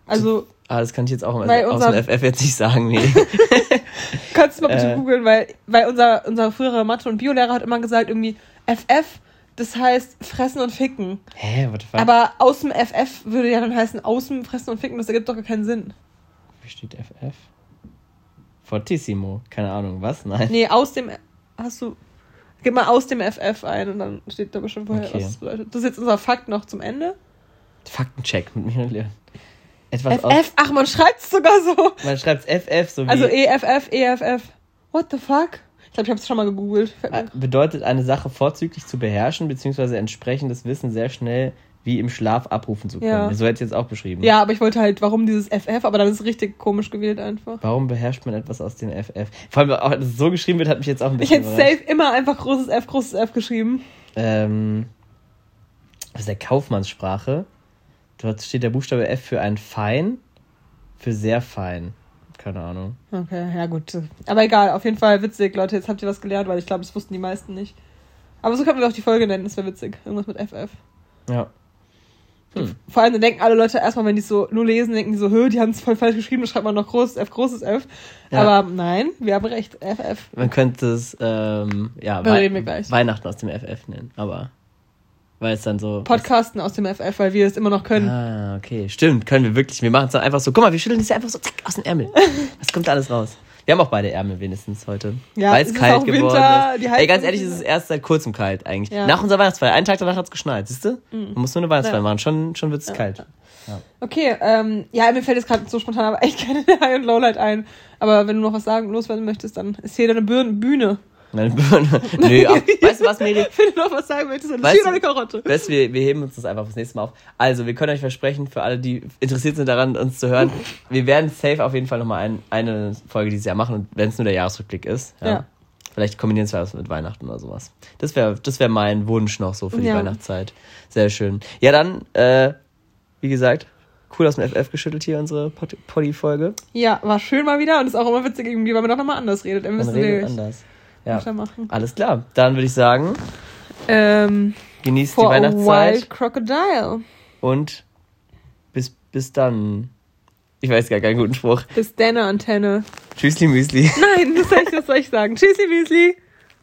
Also Ah, das kann ich jetzt auch also, aus dem FF jetzt nicht sagen, nee. *laughs* kannst du mal bitte Äh. googeln, weil, weil unser, unser früherer Mathe- und Biolehrer hat immer gesagt, irgendwie FF, das heißt fressen und ficken. Hä, what the fuck? Aber aus dem FF würde ja dann heißen aus dem fressen und ficken, das ergibt doch gar keinen Sinn. Wie steht FF? Fortissimo. Keine Ahnung, was? Nein. Nee, aus dem, hast du, gib mal aus dem FF ein und dann steht da bestimmt vorher, Okay. was das bedeutet. Das ist jetzt unser Fakt noch zum Ende. Faktencheck mit mir und Leon. Etwas aus. FF, ach, man schreibt es sogar so. Man schreibt FF so wie. Also EFF, EFF. What the fuck? Ich glaube, ich habe es schon mal gegoogelt. Bedeutet eine Sache vorzüglich zu beherrschen, beziehungsweise entsprechendes Wissen sehr schnell wie im Schlaf abrufen zu können. Ja. So hätte ich jetzt auch beschrieben. Ja, aber ich wollte halt, warum dieses FF, aber dann ist es richtig komisch gewählt einfach. Warum beherrscht man etwas aus dem FF? Vor allem, auch, dass es so geschrieben wird, hat mich jetzt auch ein Ich bisschen hätte überrascht. safe immer einfach großes F, großes F geschrieben. Ähm, das ist der Kaufmannssprache. Dort steht der Buchstabe F für ein fein, für sehr fein. Keine Ahnung. Okay, ja gut. Aber egal, auf jeden Fall witzig, Leute. Jetzt habt ihr was gelernt, weil ich glaube, das wussten die meisten nicht. Aber so könnten wir auch die Folge nennen, das wäre witzig. Irgendwas mit FF. Ja. Hm. Vor allem dann denken alle Leute erstmal, wenn die es so nur lesen, denken die so, hö, die haben es voll falsch geschrieben, da schreibt man noch großes F, großes F. Ja. Aber nein, wir haben recht, FF. Man könnte es ähm, ja, Da gleich. Weihnachten aus dem FF nennen, aber weil es dann so. Podcasten aus dem FF, weil wir es immer noch können. Ah, okay. Stimmt, können wir wirklich. Wir machen es dann einfach so. Guck mal, wir schütteln es ja einfach so zack aus dem Ärmel. *laughs* Das kommt alles raus. Wir haben auch beide Ärmel wenigstens heute. Ja, weil es kalt auch geworden Winter, ist. die Ey, ganz ehrlich, ist- ist es erst seit kurzem kalt eigentlich. Ja. Nach unserer Weihnachtsfeier. Einen Tag danach hat es geschneit, siehst du? Mhm. Man muss nur eine Weihnachtsfeier Ja. machen. Schon, schon wird es kalt. Okay, ähm, ja, mir fällt jetzt gerade so spontan aber *laughs* echt keine High- und Lowlight ein. Aber wenn du noch was sagen, loswerden möchtest, dann ist hier deine Bühne. Meine *laughs* Birne. Nö, *laughs* ab, weißt du was, Miri? Wenn du noch was sagen möchtest, dann Weißt deine Karotte. Weißt, wir, wir heben uns das einfach fürs nächste Mal auf. Also, wir können euch versprechen, für alle, die interessiert sind daran, uns zu hören, *laughs* wir werden safe auf jeden Fall nochmal ein, eine Folge dieses Jahr machen, und wenn es nur der Jahresrückblick ist. Ja. Ja. Vielleicht kombinieren wir das mit Weihnachten oder sowas. Das wäre das wär mein Wunsch noch so für die Ja. Weihnachtszeit. Sehr schön. Ja, dann, äh, wie gesagt, cool aus dem FF geschüttelt hier, unsere Pod- Poddy-Folge. Ja, war schön mal wieder und ist auch immer witzig irgendwie, weil man doch nochmal anders redet. Dann Man redet anders. Ja, weitermachen. alles klar. Dann würde ich sagen, Ähm, genießt die Weihnachtszeit wild crocodile. und bis, bis dann. Ich weiß gar keinen guten Spruch. Bis deine Antenne. Tschüssli Müsli. Nein, das soll ich, das soll ich sagen. Tschüssi, Müsli.